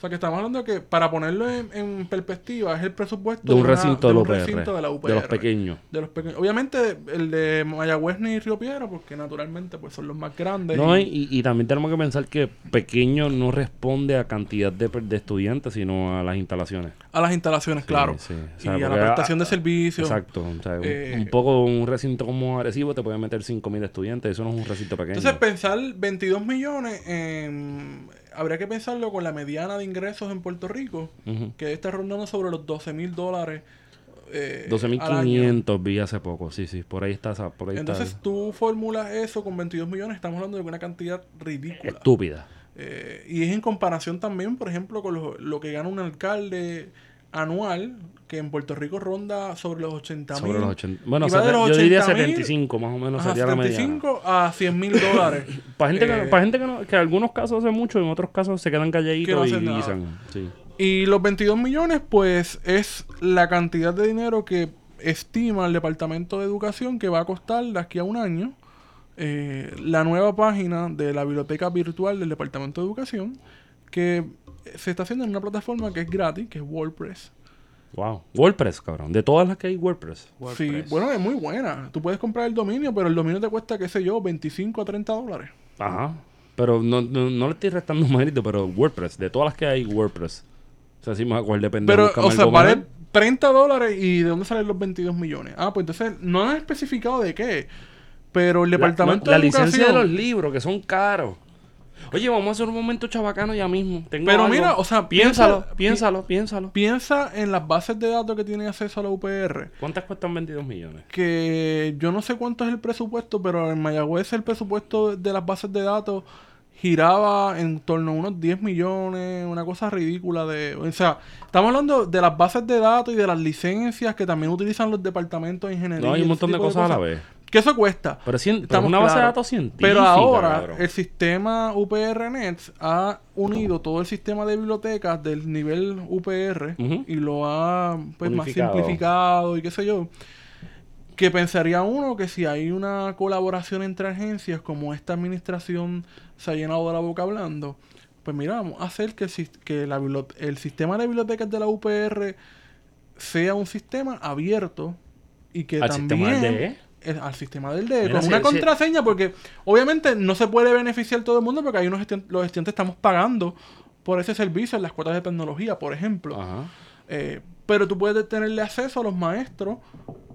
O sea, que estamos hablando de que, para ponerlo en, en perspectiva, es el presupuesto De un una- recinto de, un los UPR, recinto de la UPR. De los pequeños. De los pequeños. Obviamente, el de Mayagüez ni Río Piedra, porque naturalmente pues son los más grandes. No, y- y, y también tenemos que pensar que pequeño no responde a cantidad de, de estudiantes, sino a las instalaciones. a las instalaciones, claro. sí. O y a la porque prestación a- de servicios. Exacto. O sea, un- Eh, un poco un recinto como Arecibo te puede meter 5.000 estudiantes. Eso no es un recinto pequeño. Entonces, pensar 22 millones, en- habría que pensarlo con la mediana de ingresos en Puerto Rico, que está rondando sobre los 12 mil dólares. eh, al año. 12.500 vi hace poco. Sí, sí. Por ahí está. esa- Por ahí Entonces está. tú formulas eso con 22 millones, estamos hablando de una cantidad ridícula. Estúpida. Eh, y es en comparación también, por ejemplo, con lo, lo que gana un alcalde anual, que en Puerto Rico ronda sobre los 80 mil. Sobre los 80. Bueno, de sete- los yo diría 80.000 75 más o menos Ajá, sería la mediana. 75 a 100 mil dólares. Para gente, Eh, que, para gente que, no, que en algunos casos hace mucho, en otros casos se quedan Que no calladitos y guisan. Sí. Y los 22 millones, pues, es la cantidad de dinero que estima el Departamento de Educación que va a costar de aquí a un año eh, la nueva página de la biblioteca virtual del Departamento de Educación, que se está haciendo en una plataforma que es gratis, que es WordPress. Wow. WordPress, cabrón. De todas las que hay, WordPress. Sí, bueno, es muy buena. Tú puedes comprar el dominio, pero el dominio te cuesta, qué sé yo, 25 a 30 dólares. Ajá. Pero no, no, no le estoy restando mérito, pero WordPress. De todas las que hay, WordPress. O sea, si me acuerdo de pendejo. Pero, o sea, algo vale mejor. 30 dólares y ¿de dónde salen los 22 millones? Ah, pues entonces no han especificado de qué. Pero el La- departamento no, la, de licencia de los libros, que son caros. Oye, vamos a hacer un momento chabacano ya mismo. Tengo Pero algo. mira, o sea, piénsalo, piensa- piénsalo, piénsalo. Piensa en las bases de datos que tiene acceso a la UPR. ¿Cuántas cuestan 22 millones? Que yo no sé cuánto es el presupuesto, pero en Mayagüez el presupuesto de las bases de datos giraba en torno a unos 10 millones, una cosa ridícula de... O sea, estamos hablando de las bases de datos y de las licencias que también utilizan los departamentos de ingeniería. No, hay un montón de cosas a la vez. Que eso cuesta. Pero, pero Estamos una base de datos científica. Pero ahora cabrón. el sistema UPR-Net ha unido todo el sistema de bibliotecas del nivel UPR y lo ha pues más simplificado y qué sé yo. Que pensaría uno que si hay una colaboración entre agencias como esta administración se ha llenado de la boca hablando, pues mira, vamos a hacer que, el, que la el sistema de bibliotecas de la UPR sea un sistema abierto y que Al también sistema del DE. Al sistema del DE con una contraseña porque obviamente no se puede beneficiar todo el mundo porque hay unos estu- los estudiantes estamos pagando por ese servicio en las cuotas de tecnología, por ejemplo. Ajá. Eh, pero tú puedes tenerle acceso a los maestros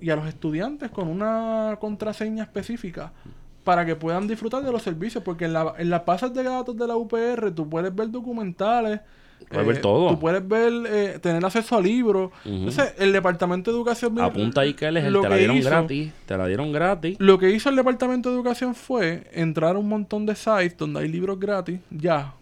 y a los estudiantes con una contraseña específica para que puedan disfrutar de los servicios. Porque en, la, en las bases de datos de la UPR tú puedes ver documentales. Eh, Puedes ver todo. Tú puedes ver, eh, tener acceso a libros. Entonces, el Departamento de Educación... Apunta ahí que él es el, te la dieron hizo- gratis. Te la dieron gratis. Lo que hizo el Departamento de Educación fue entrar a un montón de sites donde hay libros gratis, ya,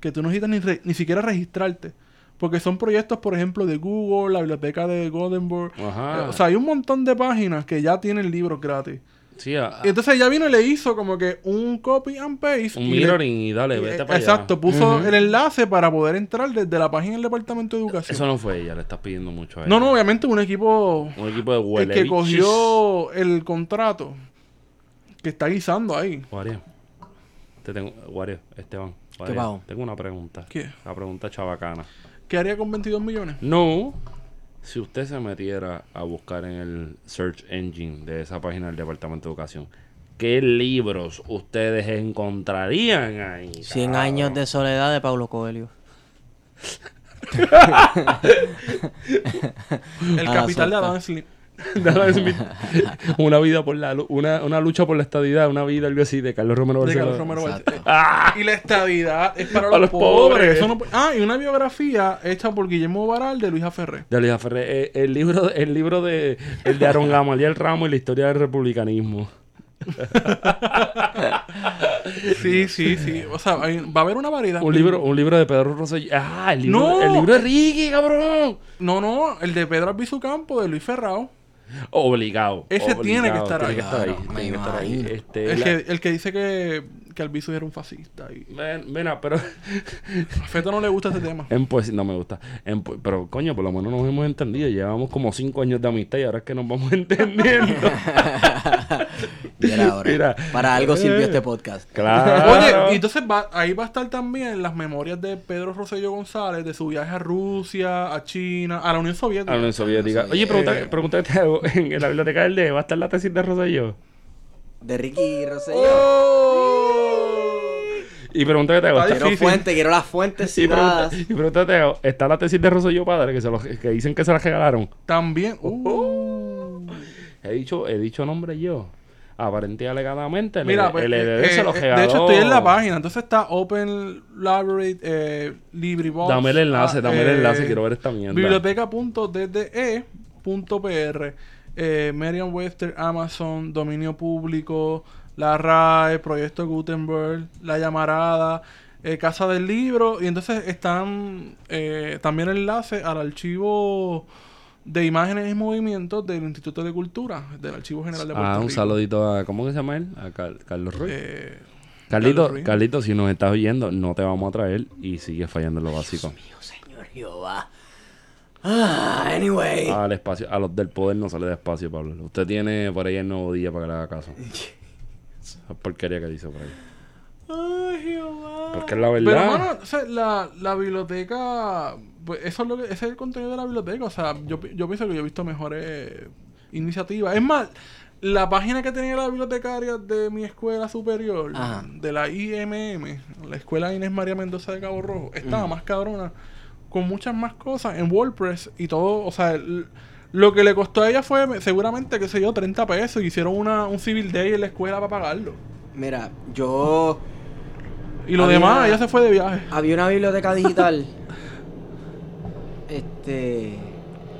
que tú no necesitas ni, re- ni siquiera registrarte. Porque son proyectos, por ejemplo, de Google, la biblioteca de Goldenberg. Eh, o sea, hay un montón de páginas que ya tienen libros gratis. Sí, a- Y entonces ella vino y le hizo como que un copy and paste. un y le- mirroring y dale, vete para allá. Exacto, puso el enlace para poder entrar desde la página del Departamento de Educación. Eso no fue ella, le estás pidiendo mucho a ella. no, no, obviamente un equipo Un equipo de el huele que cogió el contrato que está guisando ahí. Wario, te tengo, Wario, Esteban, Wario, tengo una pregunta. ¿Qué? La pregunta chabacana. ¿Qué haría con 22 millones? No, si usted se metiera a buscar en el search engine de esa página del Departamento de Educación, ¿qué libros ustedes encontrarían ahí? 100 cabrón? años de soledad de Paulo Coelho. El capital de. Adam Smith. Una vida por la una, una lucha por la estadidad, una vida algo así de Carlos Romero De. Carlos Romero. ¡Ah! Y la estadidad es para, Para los, los pobres. pobres. Eso no pu- ah, y una biografía hecha por Guillermo Baral de Luisa Ferré. De Luisa Ferré, eh, el libro, el libro de el de Aaron Gamaliel Ramos y la historia del republicanismo. Sí, sí, sí. O sea, hay- va a haber una variedad. Un libro, un libro de Pedro Rosselló. Ah, el libro, No. el libro de Ricky, cabrón. No, no, el de Pedro Albizu Campo de Luis Ferrao. Obligado. Ese tiene que estar tiene ahí. que estar ahí. Claro, tiene que me estar ahí. imagino. Este, El la- que, el que dice que, que Albizu era un fascista. Y Ven, mira, pero a Feto no le gusta ese tema. en poesía no me gusta. En po- pero coño, por lo menos nos hemos entendido. Llevamos como cinco años de amistad y ahora es que nos vamos entendiendo. Y ahora. Mira. Para algo sirvió este podcast. claro. Oye, y entonces va, ahí va a estar también las memorias de Pedro Rosselló González de su viaje a Rusia, a China, a la Unión Soviética. A la Unión Soviética. Oye, pregunta, Eh, pregunta que te hago. En la biblioteca del D va a estar la tesis de Rosselló. De Ricky Rosselló. ¡Oh! Y pregunta que te hago. Está ¿está- Quiero difícil. fuente, quiero las fuentes Y pregunta, y pregunta que te hago. ¿Está la tesis de Rosselló padre que, se los- que dicen que se la regalaron? También. uh. He dicho, he dicho nombre yo. Aparente y alegadamente el, Mira, pues, el EDD eh, se los eh, regaló. de hecho estoy en la página, entonces está Open Library, eh, LibriVox. Dame el enlace, ah, dame el eh, enlace, quiero ver esta mierda. Biblioteca.dde.pr eh, Merriam-Webster, Amazon, Dominio Público, la RAE, Proyecto Gutenberg, La Llamarada, eh, Casa del Libro, y entonces están eh, también enlaces al archivo de imágenes y movimientos del Instituto de Cultura, del Archivo General de Puerto Ah, un Rico. saludito a. ¿Cómo que se llama él? A Car- Carlos Ruiz. Eh, Carlito, Carlos Ruiz. Carlito, si nos estás oyendo, no te vamos a traer y sigue fallando en lo básico. Mío, señor Jehová. Ah, anyway. Al espacio, a los del poder no sale despacio, Pablo. Usted tiene por ahí el nuevo día para que le haga caso. Esa porquería que dice por ahí. Ay, Jehová. Porque es la Pero, verdad. mano, o sea, la, la biblioteca... Pues eso es lo que... Ese es el contenido de la biblioteca. O sea, yo, yo pienso que yo he visto mejores iniciativas. Es más, la página que tenía la bibliotecaria de mi escuela superior, Ajá. de la IMM, la Escuela Inés María Mendoza de Cabo Rojo, estaba más cabrona, con muchas más cosas en WordPress y todo. O sea, el- lo que le costó a ella fue seguramente, qué sé yo, 30 pesos. Y hicieron una, un civil day en la escuela para pagarlo. Mira, yo. Y lo Había- demás, ella se fue de viaje. Había una biblioteca digital. este.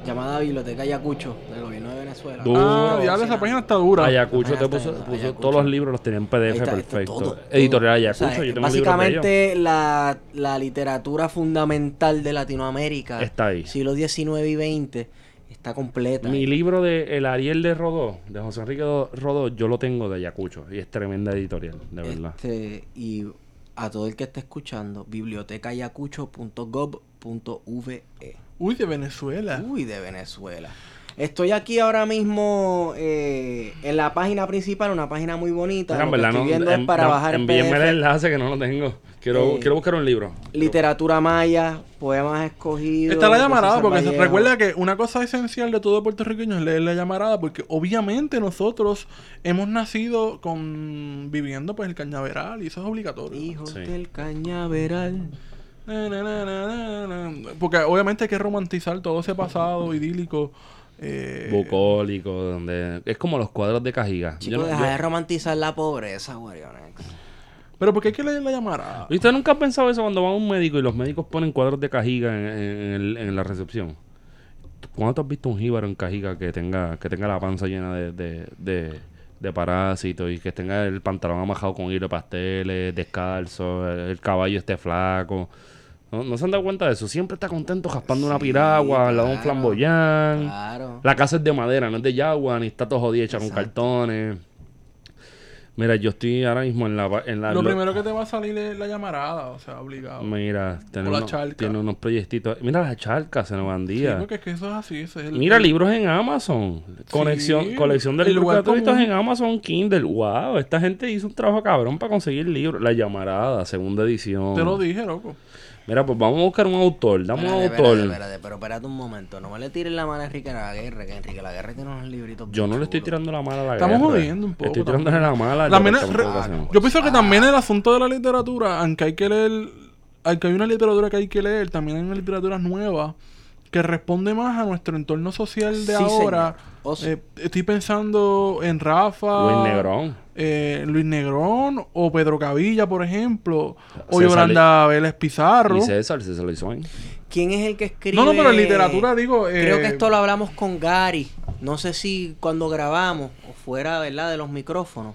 llamada Biblioteca Yacucho, del gobierno de Venezuela. Duro. Ah, diablo, esa página está dura. Ayacucho te puso, está, puso Ayacucho. todos los libros, los tenía en PDF está, perfecto. todo, todo. Editorial O Ayacucho, sea, yo tengo libros básicamente la, la literatura fundamental de Latinoamérica, Está ahí. siglo XIX y XX, está completa. Mi libro de El Ariel de Rodó, de José Enrique Rodó, yo lo tengo de Ayacucho. Y es tremenda editorial, de verdad. Este, y a todo el que esté escuchando, bibliotecayacucho.gov.ve. Uy, de Venezuela. Uy, de Venezuela. Estoy aquí ahora mismo eh, en la página principal, una página muy bonita. Mira, en Lo que verdad, estoy no, viendo es en- para no, bajar el envíenme el PDF. enlace que no lo tengo. Quiero, Eh, quiero buscar un libro. Literatura maya, poemas escogidos. Está la llamarada, porque Vallejo. recuerda que una cosa esencial de todo puertorriqueño es leer la llamarada, porque obviamente nosotros hemos nacido con viviendo pues el cañaveral y eso es obligatorio. Hijos Sí. del cañaveral. Na, na, na, na, na, na. Porque obviamente hay que romantizar todo ese pasado idílico. Eh, Bucólico, donde es como los cuadros de Cajiga. Chico, Yo deja yo- de romantizar la pobreza, Guarionex. Pero ¿por qué hay que leer la llamarada? ¿Usted nunca ha pensado eso cuando va a un médico y los médicos ponen cuadros de Cajiga en, en el- en la recepción? ¿Cuándo has visto un jíbaro en Cajiga que tenga, que tenga la panza llena de, de, de- de parásitos y que tenga el pantalón amajado con hilo de pasteles, descalzo, el, el caballo esté flaco? ¿No, ¿No se han dado cuenta de eso? Siempre está contento jaspando una Sí, piragua, al lado de un claro, flamboyán. Claro. La casa es de madera, no es de yagua, ni está todo jodido hecha con cartones. Mira, yo estoy ahora mismo en la... En la Lo lo- primero que te va a salir es la llamarada, o sea, obligado. Mira, tiene, unos, tiene unos proyectitos. Mira la charca, se nos Sí, bandía. porque es que eso es así. es el- Mira libros en Amazon. Conexión, colección de libros gratuitos en Amazon Kindle. Wow, esta gente hizo un trabajo cabrón para conseguir libros. La llamarada, segunda edición. Te lo dije, loco. Mira, pues vamos a buscar un autor. Dame un Espérate, autor. espérate, espérate, pero espérate un momento. No me le tiren la mano a Enrique Laguerre, que Enrique Laguerre tiene unos libritos. Yo no le estoy tirando la mala a la Estamos guerra. jodiendo un poco Estoy también. tirándole la mala re- Educación. yo pienso que también el asunto de la literatura, aunque hay que leer, aunque hay una literatura que hay que leer, también hay una literatura nueva que responde más a nuestro entorno social de Sí, ahora. Eh, estoy pensando en Rafa, Luis Negrón. Eh, Luis Negrón o Pedro Cavilla, por ejemplo, o César Yolanda Vélez Pizarro. Y César, César. ¿Quién es el que escribe? No, no, pero en literatura digo. eh, Creo que esto lo hablamos con Gary. No sé si cuando grabamos o fuera, ¿verdad?, de los micrófonos.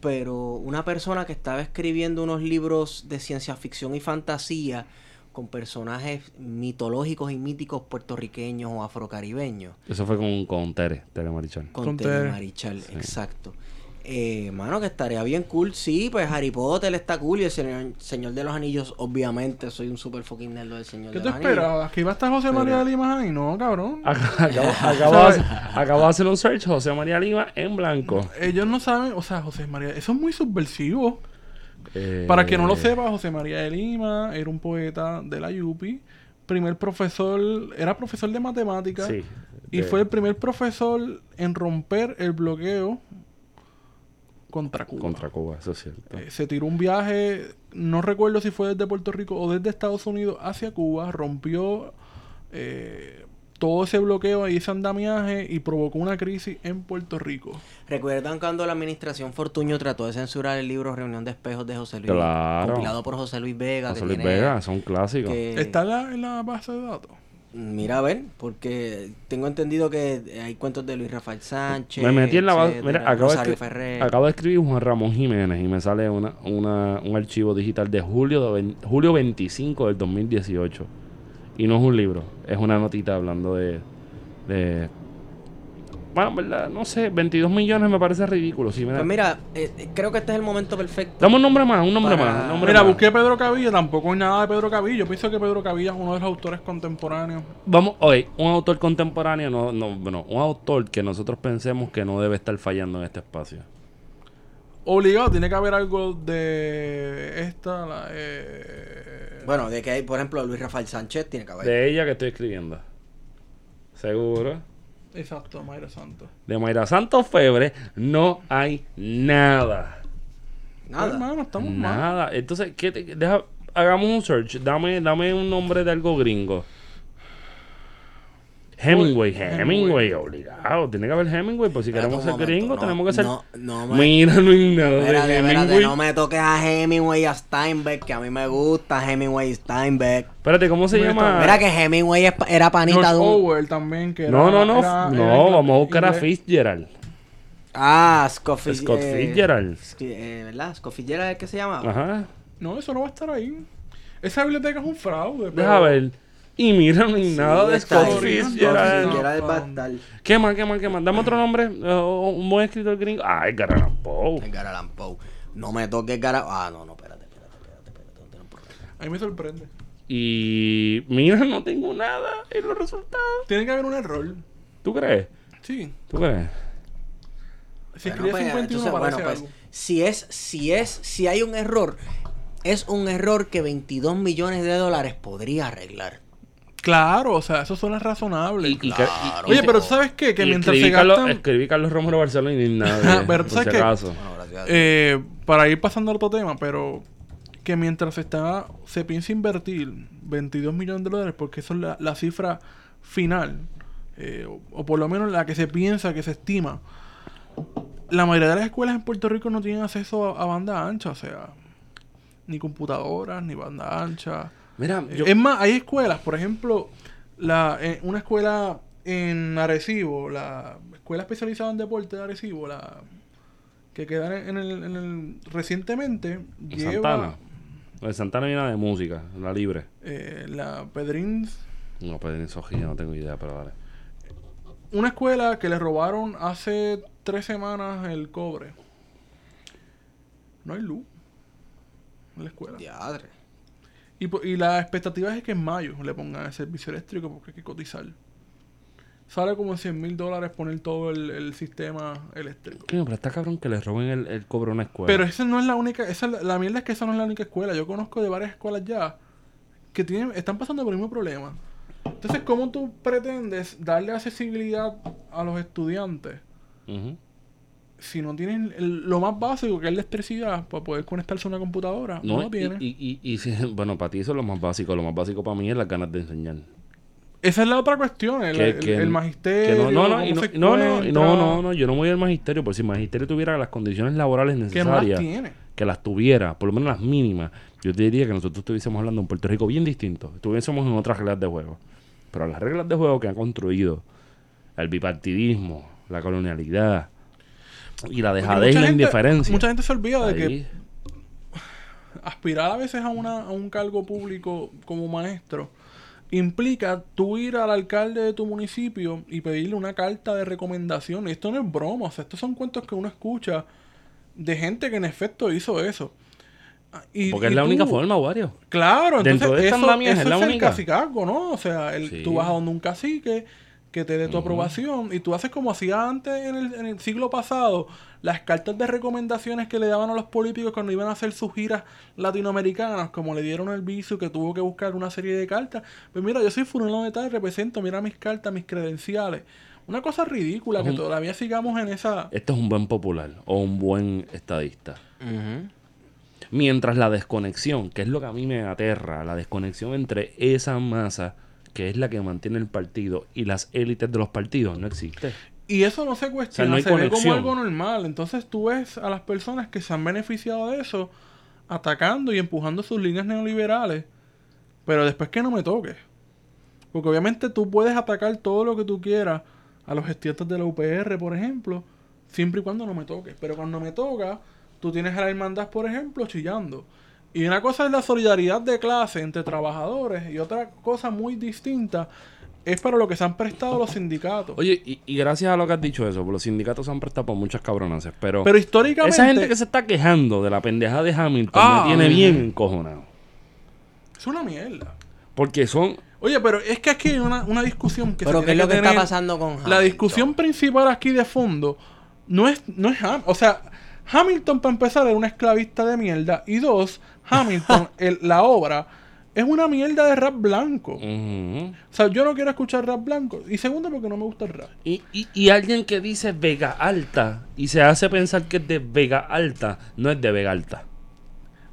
Pero una persona que estaba escribiendo unos libros de ciencia ficción y fantasía con personajes mitológicos y míticos puertorriqueños o afrocaribeños. Eso fue con, con Tere, Tere Marichal. Con, Con Tere Tere. Marichal, exacto. Eh, mano, que estaría bien cool. Sí, pues Harry Potter está cool y el Señor, Señor de los Anillos, obviamente, soy un super fucking nerd del Señor ¿Qué de te los Anillos. esperabas? ¿Que iba a estar José María de Lima ahí? No, cabrón. Acabo, de hacer- un search, José María Lima en blanco. Ellos no saben, o sea, José María, eso es muy subversivo. Eh, Para que no lo sepa, José María de Lima era un poeta de la Yupi, primer profesor, era profesor de matemáticas Sí. y fue el primer profesor en romper el bloqueo contra Cuba. Contra Cuba, eso es cierto. Eh, se tiró un viaje, no recuerdo si fue desde Puerto Rico o desde Estados Unidos hacia Cuba, rompió eh, todo ese bloqueo y ese andamiaje y provocó una crisis en Puerto Rico. ¿Recuerdan cuando la administración Fortuño trató de censurar el libro Reunión de Espejos de José Luis? Claro. Compilado por José Luis Vega. José que Luis tiene- Vega, son clásicos. que- ¿Está en la, en la base de datos? Mira, a ver, porque tengo entendido que hay cuentos de Luis Rafael Sánchez. Me metí en la base. Mira, acabo de, acabo de escribir Juan Ramón Jiménez y me sale una, una, un archivo digital de julio, de julio 25 del 2018. Y no es un libro, es una notita hablando de. de bueno, en verdad, no sé, 22 millones me parece ridículo. Sí, mira. Pues mira, eh, eh, creo que este es el momento perfecto. Dame un nombre más, un nombre Para- más. un nombre Mira, más. busqué Pedro Cavilla, tampoco hay nada de Pedro Cavilla. Yo pienso que Pedro Cavilla es uno de los autores contemporáneos. Vamos, oye, un autor contemporáneo, no, no, bueno, un autor que nosotros pensemos que no debe estar fallando en este espacio. Obligado, tiene que haber algo de esta, la, eh, Bueno, de que hay, por ejemplo, Luis Rafael Sánchez tiene que haber. De ella que estoy escribiendo. Seguro. Exacto, Mayra Santos. De Mayra Santos Febre no hay nada. Nada. Hermano, estamos mal. Nada. Entonces, ¿qué te- deja, hagamos un search. Dame, dame un nombre de algo gringo. Hemingway, Hemingway. Hemingway, obligado. Tiene que haber Hemingway, pues si queremos ser gringos, no, tenemos que ser. No, no me... Mira, no hay nada Espérate, de Hemingway. no me toques a Hemingway y a Steinbeck, que a mí me gusta Hemingway y Steinbeck. Espérate, ¿cómo se llama? Mira que Hemingway era panita de un... Orwell también, que era... No, no, no, era- no, era vamos a buscar a. Fitzgerald. Ah. Scott Fitzgerald. eh, ¿Verdad? Scofield Fitzgerald es el que se llamaba. Ajá. No, eso no va a estar ahí. Esa biblioteca es un fraude. Deja pero- ver. Y mira, no hay Sí, nada de Scott. Fitzgerald. ¿Qué más, qué más, qué más? Dame otro nombre. eh, un buen escritor gringo. Ah, Edgar Allan Poe. Edgar Allan Poe. No me toques Gara... Ah, no, no, espérate, espérate, espérate, espérate. no. A mí me sorprende. Y mira, no tengo nada en los resultados. Tiene que haber un error. ¿Tú crees? Sí. ¿Tú crees? Si Bueno, pues, 51 entonces, bueno, pues, algo. si es, si es, si hay un error, es un error que 22 millones de dólares podría arreglar. Claro, o sea, eso suena razonable. Y- y- Claro. Oye, pero ¿tú sabes qué? Que y mientras escribí se Carlos, gastan... escribí Carlos Romero Barcelona y ni nada. Pero tú por sabes. Bueno, a Dios. Eh, para ir pasando al otro tema, pero que mientras se está se piensa invertir 22 millones de dólares, porque eso es la, la cifra final, eh, o, o por lo menos la que se piensa, que se estima, la mayoría de las escuelas en Puerto Rico no tienen acceso a, a banda ancha, o sea, ni computadoras, ni banda ancha. Mira, yo, Es más, hay escuelas, por ejemplo, la, eh, una escuela en Arecibo, la escuela especializada en deporte de Arecibo, la que queda en el, en el recientemente lleva Santana. Lo de Santana viene de música, la libre. eh, la Pedrín, No, en eso no tengo idea, pero vale. una escuela que le robaron hace tres semanas el cobre. No hay luz en la escuela. Diadre. Y, la expectativa es que en mayo le pongan el servicio eléctrico porque hay que cotizar. Sale como en 100 mil dólares poner todo el, el sistema eléctrico. Coño, pero está cabrón que le roben el, el cobre a una escuela. Pero esa no es la única, esa es la, la mierda es que esa no es la única escuela. Yo conozco de varias escuelas ya que tienen, están pasando por el mismo problema. Entonces, ¿cómo tú pretendes darle accesibilidad a los estudiantes Ujú. Si no tienen el- lo más básico que es la electricidad para poder conectarse a una computadora? No, No, lo y, tiene. y, y, bueno, para ti eso es lo más básico. Lo más básico para mí es las ganas de enseñar. Esa es la otra cuestión, el, Que- el- que- el que magisterio. no, no, no, no, no, no, y encuentra, no, no, no, yo no voy al magisterio, por si el magisterio tuviera las condiciones laborales Que no las necesarias, tiene. que las tuviera, por lo menos las mínimas, yo te diría que nosotros estuviésemos hablando de un Puerto Rico bien distinto, estuviésemos en otras reglas de juego. Pero las reglas de juego que han construido el bipartidismo, la colonialidad y la dejadez y la gente- indiferencia. Mucha gente se olvida de que aspirar a veces a, una, a un cargo público como maestro implica tú ir al alcalde de tu municipio y pedirle una carta de recomendación. Y esto no es broma, o sea, estos son cuentos que uno escucha de gente que en efecto hizo eso. Y, porque y es la tú- única forma, Wario. Claro, entonces Dentro de eso, andamia es eso la es el única. cacicazgo, ¿no? O sea, el, Sí. tú vas a donde un cacique que te dé tu aprobación y tú haces como hacía antes en el, en el siglo pasado, las cartas de recomendaciones que le daban a los políticos cuando iban a hacer sus giras latinoamericanas, como le dieron el vicio que tuvo que buscar una serie de cartas. Pues mira, yo soy fulano de tal, represento, mira mis cartas, mis credenciales. Una cosa ridícula Es que un- todavía sigamos en esa... Este es un buen popular o un buen estadista. Mientras la desconexión, que es lo que a mí me aterra, la desconexión entre esa masa que es la que mantiene el partido y las élites de los partidos no existe. Y eso no se cuestiona, no hay se ve como algo normal. Entonces tú ves a las personas que se han beneficiado de eso atacando y empujando sus líneas neoliberales, pero después que no me toques. Porque obviamente tú puedes atacar todo lo que tú quieras a los estudiantes de la UPR, por ejemplo, siempre y cuando no me toques. Pero cuando me toca, tú tienes a la hermandad, por ejemplo, chillando. Y una cosa es la solidaridad de clase entre trabajadores y otra cosa muy distinta es para lo que se han prestado los sindicatos. Oye, y, y gracias a lo que has dicho eso, los sindicatos se han prestado por muchas cabronaces, pero, Pero históricamente. esa gente que se está quejando de la pendeja de Hamilton Ah, me tiene bien encojonado. Es una mierda. Porque son... Oye, pero es que aquí hay una, una discusión que Pero se ¿qué es lo que está pasando con La Hamilton? discusión principal aquí de fondo no es, no es Ham- O sea, Hamilton, para empezar, era un esclavista de mierda. Y dos, Hamilton, el- la obra, es una mierda de rap blanco. O sea, yo no quiero escuchar rap blanco. Y segundo, porque no me gusta el rap. Y, y, y alguien que dice Vega Alta y se hace pensar que es de Vega Alta, no es de Vega Alta.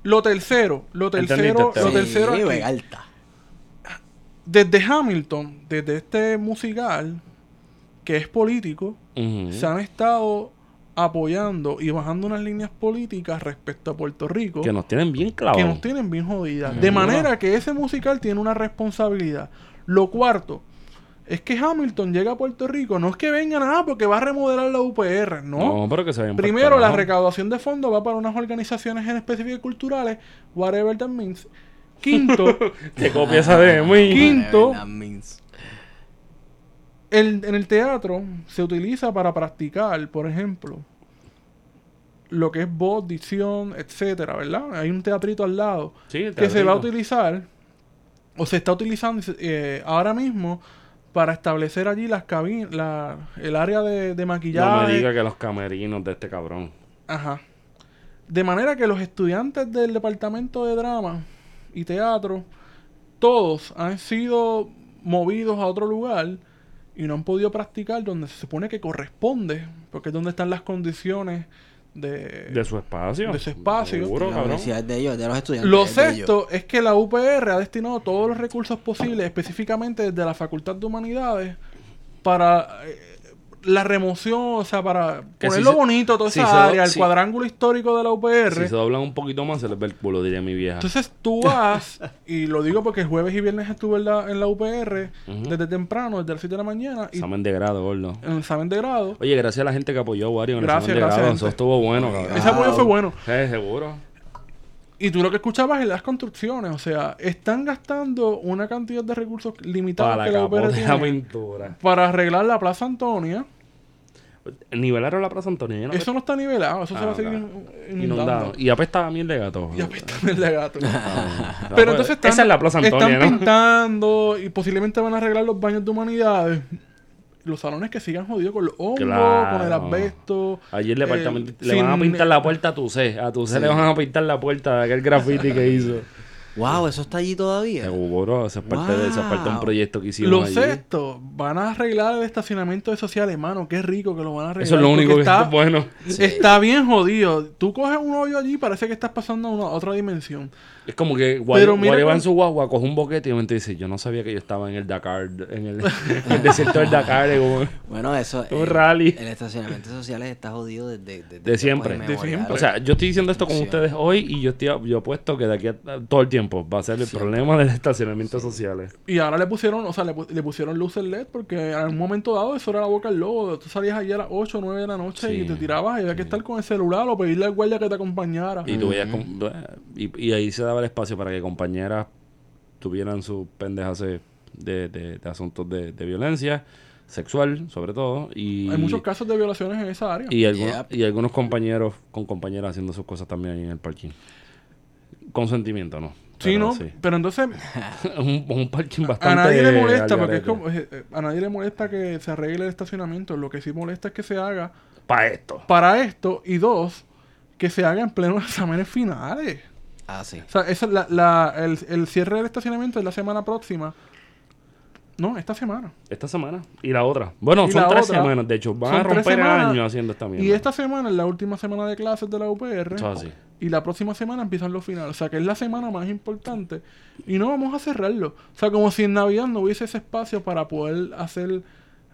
Lo tercero, lo tercero, lo tercero Sí. Vega Alta. desde Hamilton, desde este musical, que es político, se han estado apoyando y bajando unas líneas políticas respecto a Puerto Rico Que nos tienen bien clavados. que nos tienen bien jodidas. De manera que ese musical tiene una responsabilidad. Lo cuarto es que Hamilton llega a Puerto Rico, no es que vengan ah, porque va a remodelar la UPR, no. No, pero que se vayan Primero, la recaudación de fondos va para unas organizaciones en específicas culturales, whatever that means. Quinto, Te copia esa de muy. Quinto. That means- el- en el teatro se utiliza para practicar, por ejemplo, lo que es voz, dicción, etcétera, ¿verdad? Hay un teatrito al lado Sí, que se va a utilizar o se está utilizando eh, ahora mismo para establecer allí las cabinas, la, el área de, de No maquillaje. me diga que los camerinos de este cabrón. Ajá. De manera que los estudiantes del departamento de drama y teatro, todos han sido movidos a otro lugar y no han podido practicar donde se supone que corresponde, porque es donde están las condiciones de... De su espacio. De su espacio. Seguro, la cabrón. universidad de ellos, de los estudiantes. Lo sexto es que la UPR ha destinado todos los recursos posibles, específicamente desde la Facultad de Humanidades, para eh, la remoción, o sea, para Que ponerlo si bonito toda si esa se- área, el si- cuadrángulo histórico de la UPR. Si se doblan un poquito más, se les ve el culo, diría mi vieja. Entonces tú vas, y lo digo porque jueves y viernes estuve en la, en la UPR, desde temprano, desde las 7 de la mañana, y Examen de grado, gordo. en el examen de grado. Oye, gracias a la gente que apoyó a Wario en el Gracias, examen de gracias, grado. gente. Eso estuvo bueno, cabrón. Ese apoyo fue bueno. Sí, seguro. Y tú lo que escuchabas en las construcciones, o sea, están gastando una cantidad de recursos limitados Para que la UPR tiene para arreglar la Plaza Antonia. Nivelaron la Plaza Antonio. ¿no? Eso no está nivelado, eso se Ah, va a seguir ok. in- Inundado. inundando. Y apesta a miel de gato. Y apesta el de gato. Ah, Pero pues, entonces están, Esa es la Plaza Antonia, están ¿no? pintando y posiblemente van a arreglar los baños de humanidades. Los salones que sigan jodidos con los hongos, Claro. con el asbesto. Allí el eh, departamento le sin- van a pintar la puerta a tu C. A tu C le van a pintar la puerta de aquel graffiti que hizo. Wow, eso está allí todavía. Seguro, eso es parte, de, parte un proyecto que hicimos Lo allí. sexto, van a arreglar el estacionamiento de sociales, hermano. Qué rico que lo van a arreglar. Eso es lo único que está, bueno. Está bien jodido. Tú coges un hoyo allí parece que estás pasando a una, a otra dimensión. Es como que Pero Wario, mira Wario va con- en su guagua, coge un boquete y momento dice, yo no sabía que yo estaba en el Dakar, en el, en el desierto del Dakar, como- Bueno, eso. Un eh, rally. El estacionamiento sociales está jodido desde. desde de siempre. O sea, yo estoy diciendo esto con Sí. ustedes hoy y yo estoy yo apuesto que de aquí a todo el tiempo va a ser el problema del estacionamiento sociales. Y ahora le pusieron, o sea, le, pu- le pusieron luces LED porque en un momento dado eso era la boca del lobo. Tú salías allí a las 8 o 9 de la noche Sí. y te tirabas y había que estar con el celular o pedirle al guardia que te acompañara. Y, tú veías y, y ahí se daba el espacio para que compañeras tuvieran sus pendejas de, de, de- de asuntos de, de violencia sexual, sobre todo. Y, Hay muchos casos de violaciones en esa área. y, algunos, Yep. y algunos compañeros con compañeras haciendo sus cosas también ahí en el parking. Consentimiento, ¿no? sí, Pero ¿no? sí. Pero entonces un, un parking bastante. a nadie le molesta porque es como, eh, eh, a nadie le molesta que se arregle el estacionamiento. Lo que sí molesta es que se haga Pa' esto. para esto y dos, que se haga en plenos exámenes finales. Ah, sí. O sea, esa es la, la- el, el cierre del estacionamiento es la semana próxima. No, esta semana. Esta semana. Y la otra. Bueno, Y son tres otra, semanas. De hecho, van a romper años haciendo esta mierda. Y esta semana es la última semana de clases de la UPR. Eso es así. Y la próxima semana empiezan los finales. O sea, que es la semana más importante. Y no vamos a cerrarlo. O sea, como si en Navidad no hubiese ese espacio para poder hacer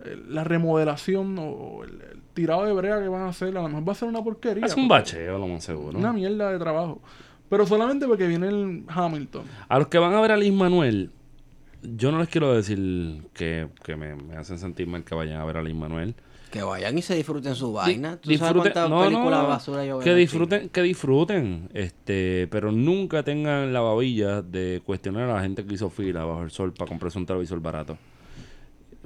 eh, la remodelación o el, el tirado de brea que van a hacer. A lo mejor va a ser una porquería. Es un bacheo, lo más seguro. Una mierda de trabajo. Pero solamente porque viene el Hamilton. A los que van a ver a Liz Manuel, yo no les quiero decir que, que me, me hacen sentir mal que vayan a ver a Liz Manuel. Que vayan y se disfruten su vaina. ¿Tú Disfruten- sabes cuántas no, no, películas no, basura yo veo que disfruten, que disfruten, este, pero nunca tengan la babilla de cuestionar a la gente que hizo fila bajo el sol para comprarse un televisor barato.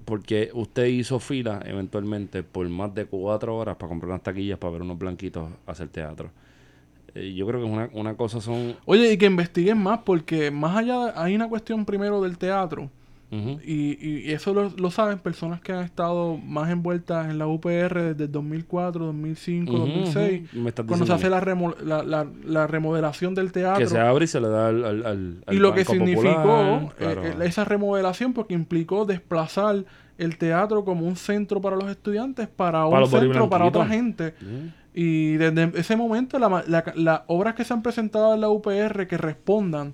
Porque usted hizo fila eventualmente por más de cuatro horas para comprar unas taquillas para ver unos blanquitos hacer teatro. Eh, yo creo que es una, una cosa son... Oye, y que investiguen más, porque más allá de- hay una cuestión primero del teatro. Y, y- y eso lo, lo saben personas que han estado más envueltas en la UPR desde el 2004, 2005, Ujú, 2006. ujú. Me estás Cuando se hace la, remo- la, la- la remodelación del teatro. Que se abre y se le da al, al, y lo que significó Popular, eh, claro. eh, esa remodelación, porque implicó desplazar el teatro como un centro para los estudiantes, para un Para centro para otra gente. Y desde ese momento la ma- la- las obras que se han presentado en la UPR que respondan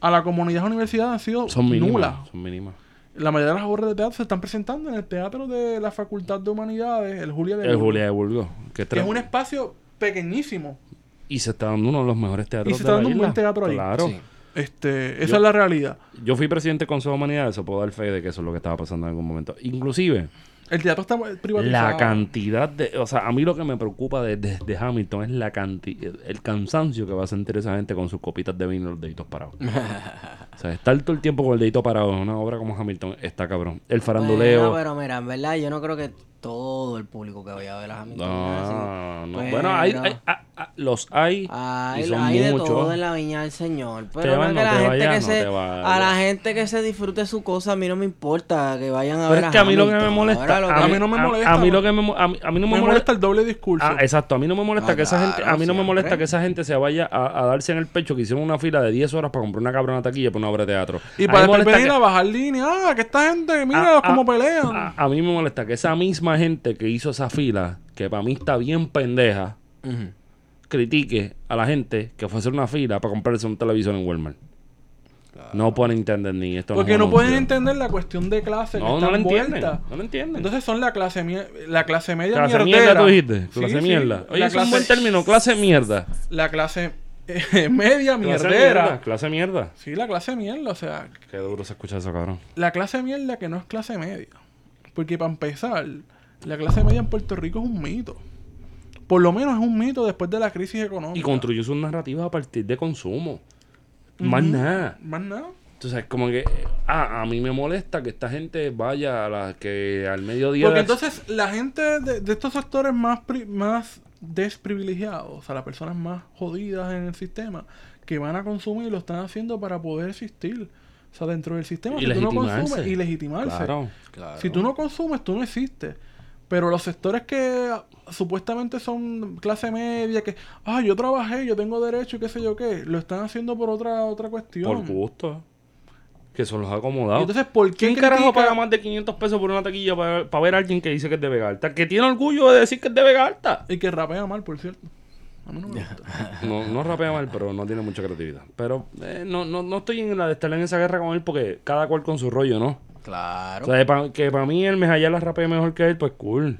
a la comunidad de universidad han sido Son mínimas. nulas. Son mínimas. La mayoría de las obras de teatro se están presentando en el Teatro de la Facultad de Humanidades, el Julia de El Burgos, Julia de Burgos. Que, que es un espacio pequeñísimo. Y se está dando uno de los mejores teatros Y se de está la dando un isla. buen teatro ahí. Claro. Sí. Este, esa Yo- es la realidad. Yo fui presidente del Consejo de Humanidades, eso puedo dar fe de que eso es lo que estaba pasando en algún momento. Inclusive, El teatro está privatizado. la cantidad de... O sea, a mí lo que me preocupa de, de- de Hamilton es la cantidad... El cansancio que va a sentir esa gente con sus copitas de vino y los deditos parados. o sea, estar todo el tiempo con el dedito parado en una obra como Hamilton está cabrón. El faranduleo... Bueno, pero mira, en verdad yo no creo que todo el público que vaya a ver a Hamilton. No, no. Pero- Bueno, hay, hay- los hay Hay, y son hay de muchos. todo en la viña del Señor. Pero van, no que no la te gente que no se, a la gente que se disfrute su cosa, a mí no me importa que vayan a Pero ver es que a mí lo que me molesta... A mí no me molesta, A mí lo que me, a mí, a mí no me, Me molesta... molesta el doble discurso. Ah, exacto. A mí no me molesta Ah, que esa gente, a mí no me molesta que esa gente se vaya a, a darse en el pecho que hicieron una fila de 10 horas para comprar una cabrona taquilla para una obra de teatro. y para después venir a bajar línea. Ah, que esta gente, mira Ah, cómo pelean. A, mí me molesta que esa misma gente que hizo esa fila, que para mí está bien pendeja. Critique a la gente que fue a hacer una fila para comprarse un televisor en Walmart. No pueden entender ni esto. Porque no pueden entender la cuestión de clase que No, está no lo entienden. envuelta. No lo entienden. Entonces son la clase la clase media clase mierdera. mierda, tú dijiste. Sí, Clase sí. mierda. Oye, la es un clase, buen término, clase mierda. La clase eh, media Clase mierdera. mierda. Clase mierda. Sí, la clase mierda, o sea, Qué duro se escucha eso, cabrón. la clase mierda que no es clase media. Porque para empezar, la clase media en Puerto Rico es un mito. Por lo menos es un mito después de la crisis económica. Y construyó sus narrativas a partir de consumo. Más nada. Más nada. Entonces, como que ah, a mí me molesta que esta gente vaya a la que al mediodía. Porque entonces la gente de, de estos sectores más, pri- más desprivilegiados, o sea, las personas más jodidas en el sistema, que van a consumir, lo están haciendo para poder existir. O sea, dentro del sistema, Y si tú no legitimarse. consumes y legitimarse. Claro. Si tú no consumes, tú no existes. Pero los sectores que supuestamente son clase media, que, ah, yo trabajé, yo tengo derecho y qué sé yo qué, lo están haciendo por otra otra cuestión. Por gusto. Que son los acomodados. entonces, ¿por qué ¿Quién carajo paga más de 500 pesos por una taquilla para, para ver a alguien que dice que es de Vega Alta? Que tiene orgullo de decir que es de Vega Alta. Y que rapea mal, por cierto. A mí no me gusta. No, no rapea mal, pero no tiene mucha creatividad. Pero eh, no, no, no estoy en la de estar en esa guerra con él porque cada cual con su rollo, ¿no? Claro. O sea, pa- que para mí el Mejayala rapea mejor que él, pues cool.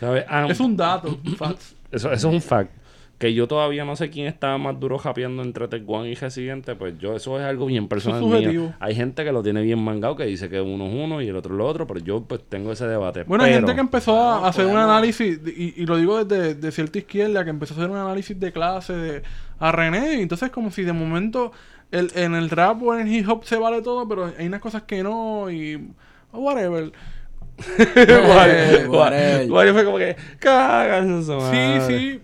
¿Sabes? Ah, es un dato, facts. Eso, eso es un fact. Que yo todavía no sé quién está más duro japeando entre Tecuán y Residente, pues yo, eso es algo bien personal mío. Hay gente que lo tiene bien mangado, que dice que uno es uno y el otro es lo otro, pero yo pues tengo ese debate. Bueno, hay gente que empezó a hacer un análisis, y, y lo digo desde de cierta izquierda, que empezó a hacer un análisis de clase de, a René, y entonces como si de momento el, en el rap o en el hip hop se vale todo, pero hay unas cosas que no, y whatever. Whatever. Wario fue como que, cagas eso, Sí, madre". sí.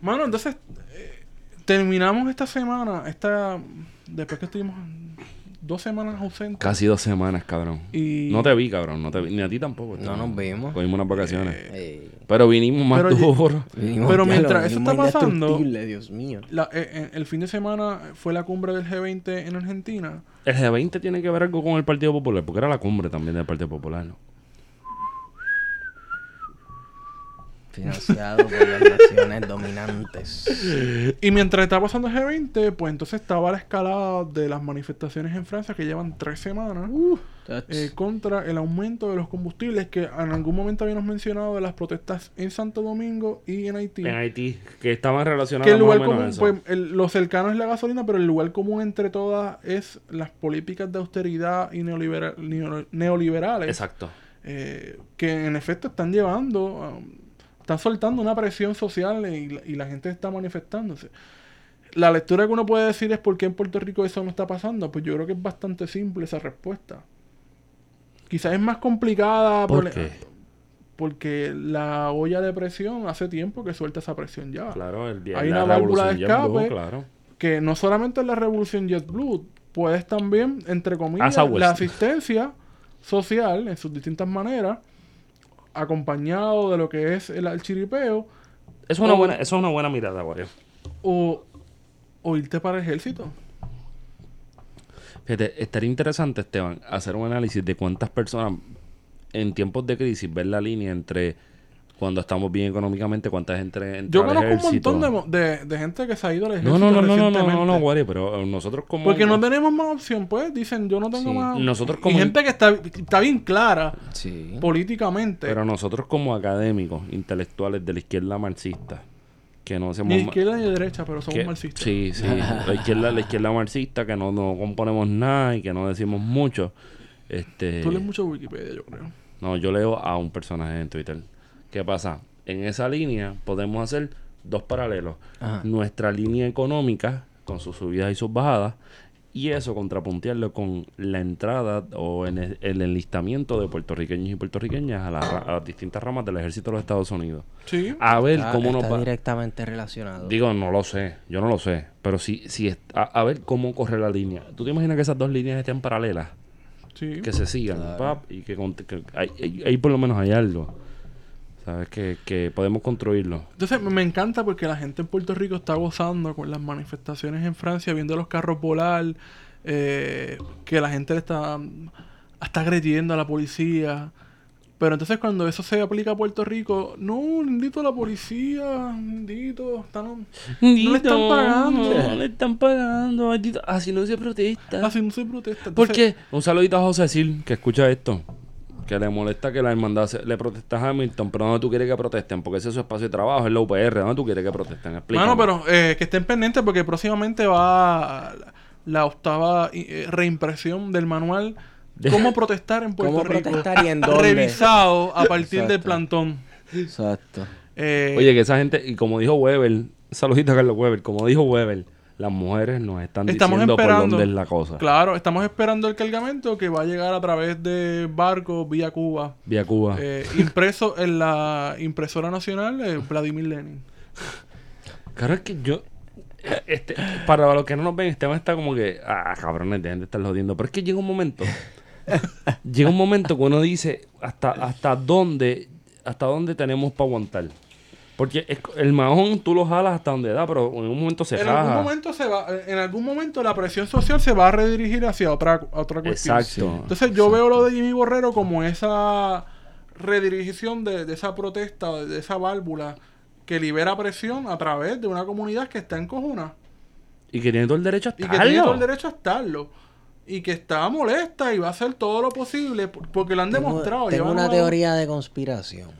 Mano, entonces eh, terminamos esta semana, esta después que estuvimos dos semanas ausentes. Casi dos semanas, cabrón. Y- No te vi, cabrón. No te vi. Ni a ti tampoco. No nos vimos. Cogimos unas vacaciones. Ey, pero vinimos más Pero- duro. vinimos- Pero mientras eso está pasando- indestructible, Dios mío. La- eh, eh, el fin de semana fue la cumbre del G20 en Argentina. El G20 tiene que ver algo con el Partido Popular, porque era la cumbre también del Partido Popular, ¿no? Financiado por las naciones dominantes. Y mientras estaba pasando el G20, pues entonces estaba la escalada de las manifestaciones en Francia que llevan tres semanas eh, contra el aumento de los combustibles que en algún momento habíamos mencionado de las protestas en Santo Domingo y en Haití. En Haití, que estaban relacionados que el lugar común, pues el- lo cercano es la gasolina, pero el lugar común entre todas es las políticas de austeridad y neolibera- neo- neoliberales. Exacto. eh, que en efecto están llevando, um, están soltando una presión social y, la- y la gente está manifestándose. La lectura que uno puede decir es por qué en Puerto Rico eso no está pasando. Pues yo creo que es bastante simple esa respuesta. Quizás es más complicada ¿Por por- qué? porque la olla de presión hace tiempo que suelta esa presión ya. Claro, el día Hay la una válvula de escape. claro. Que no solamente es la revolución JetBlue, puedes también, entre comillas, la asistencia social en sus distintas maneras, acompañado de lo que es el, el chiripeo, Es una O- buena, eso es una buena mirada, Wario. o, o irte para el ejército. Fíjate, estaría interesante, Esteban, hacer un análisis de cuántas personas en tiempos de crisis ver la línea entre cuando estamos bien económicamente, cuánta gente entra Yo al conozco un ejército. montón de, de, de gente que se ha ido al No, ejército no, no, no, no, no, no, no, Wari, pero eh, nosotros como... Porque no tenemos más opción, pues. Dicen, yo no tengo Sí. más... Nosotros Y como- gente que está, está bien clara Sí. políticamente. Pero nosotros como académicos, intelectuales de la izquierda marxista, que no hacemos... ni izquierda ni de derecha, pero somos que- marxistas. Sí, sí. La izquierda, la izquierda marxista, que no, no componemos nada y que no decimos mucho. Este, Tú lees mucho Wikipedia, yo creo. No, yo leo a un personaje en Twitter. ¿Qué pasa? En esa línea podemos hacer dos paralelos. Ajá. Nuestra línea económica, con sus subidas y sus bajadas, y eso contrapuntearlo con la entrada o en el, el enlistamiento de puertorriqueños y puertorriqueñas a, la ra- a las distintas ramas del ejército de los Estados Unidos. Sí. A ver Está- cómo está nos va. directamente relacionado. Digo, no lo sé, yo no lo sé, pero sí, sí es- a, a ver cómo corre la línea. ¿Tú te imaginas que esas dos líneas estén paralelas? Sí. que se sigan, pap, y que, que ahí, ahí- ahí por lo menos hay algo. ¿Sabes? Que, que podemos construirlo. Entonces me encanta porque la gente en Puerto Rico está gozando con las manifestaciones en Francia, viendo los carros volar, eh, que la gente le está hasta agrediendo a la policía. Pero entonces cuando eso se aplica a Puerto Rico, no, bendito la policía, bendito, están no le están pagando. No le están pagando. maldito. Así no se protesta. así no se protesta. ¿Por Entonces, qué? Un saludito a José Sil, que escucha esto. Que le molesta que la hermandad se- le protesta a Hamilton, pero ¿dónde tú quieres que protesten? Porque ese es su espacio de trabajo, es la UPR. ¿Dónde tú quieres que protesten? Explícame. Mano, pero eh, que estén pendientes porque próximamente va la, octava eh, reimpresión del manual Cómo protestar en Puerto ¿Cómo Rico. protestar y en dónde? Revisado a partir del plantón. Exacto. Eh, Oye, que esa gente, y como dijo Weber, saludito a Carlos Weber, como dijo Weber, las mujeres nos están Estamos diciendo por dónde es la cosa. Claro, estamos esperando el cargamento que va a llegar a través de barco vía Cuba. Vía Cuba. eh, impreso en la impresora nacional eh, Vladimir Lenin. Claro, es que yo. eh, Este, para los que no nos ven, este tema está como que. Ah, cabrones, dejen de estar jodiendo. Pero es que llega un momento. llega un momento que uno dice hasta, hasta dónde. Hasta dónde tenemos para aguantar. Porque es- el mahón tú lo jalas hasta donde da, pero en un momento se En algún momento se va, en algún momento la presión social se va a redirigir hacia otra, otra cuestión. Exacto. Entonces yo veo lo de Jimmy Borrero como esa redirigición de, de esa protesta, de, de esa válvula que libera presión a través de una comunidad que está en cojuna Y que tiene todo el derecho a y estarlo. que tiene todo el derecho a estarlo y que está molesta y va a hacer todo lo posible por- porque lo han Tengo, demostrado. tengo una a- teoría de conspiración.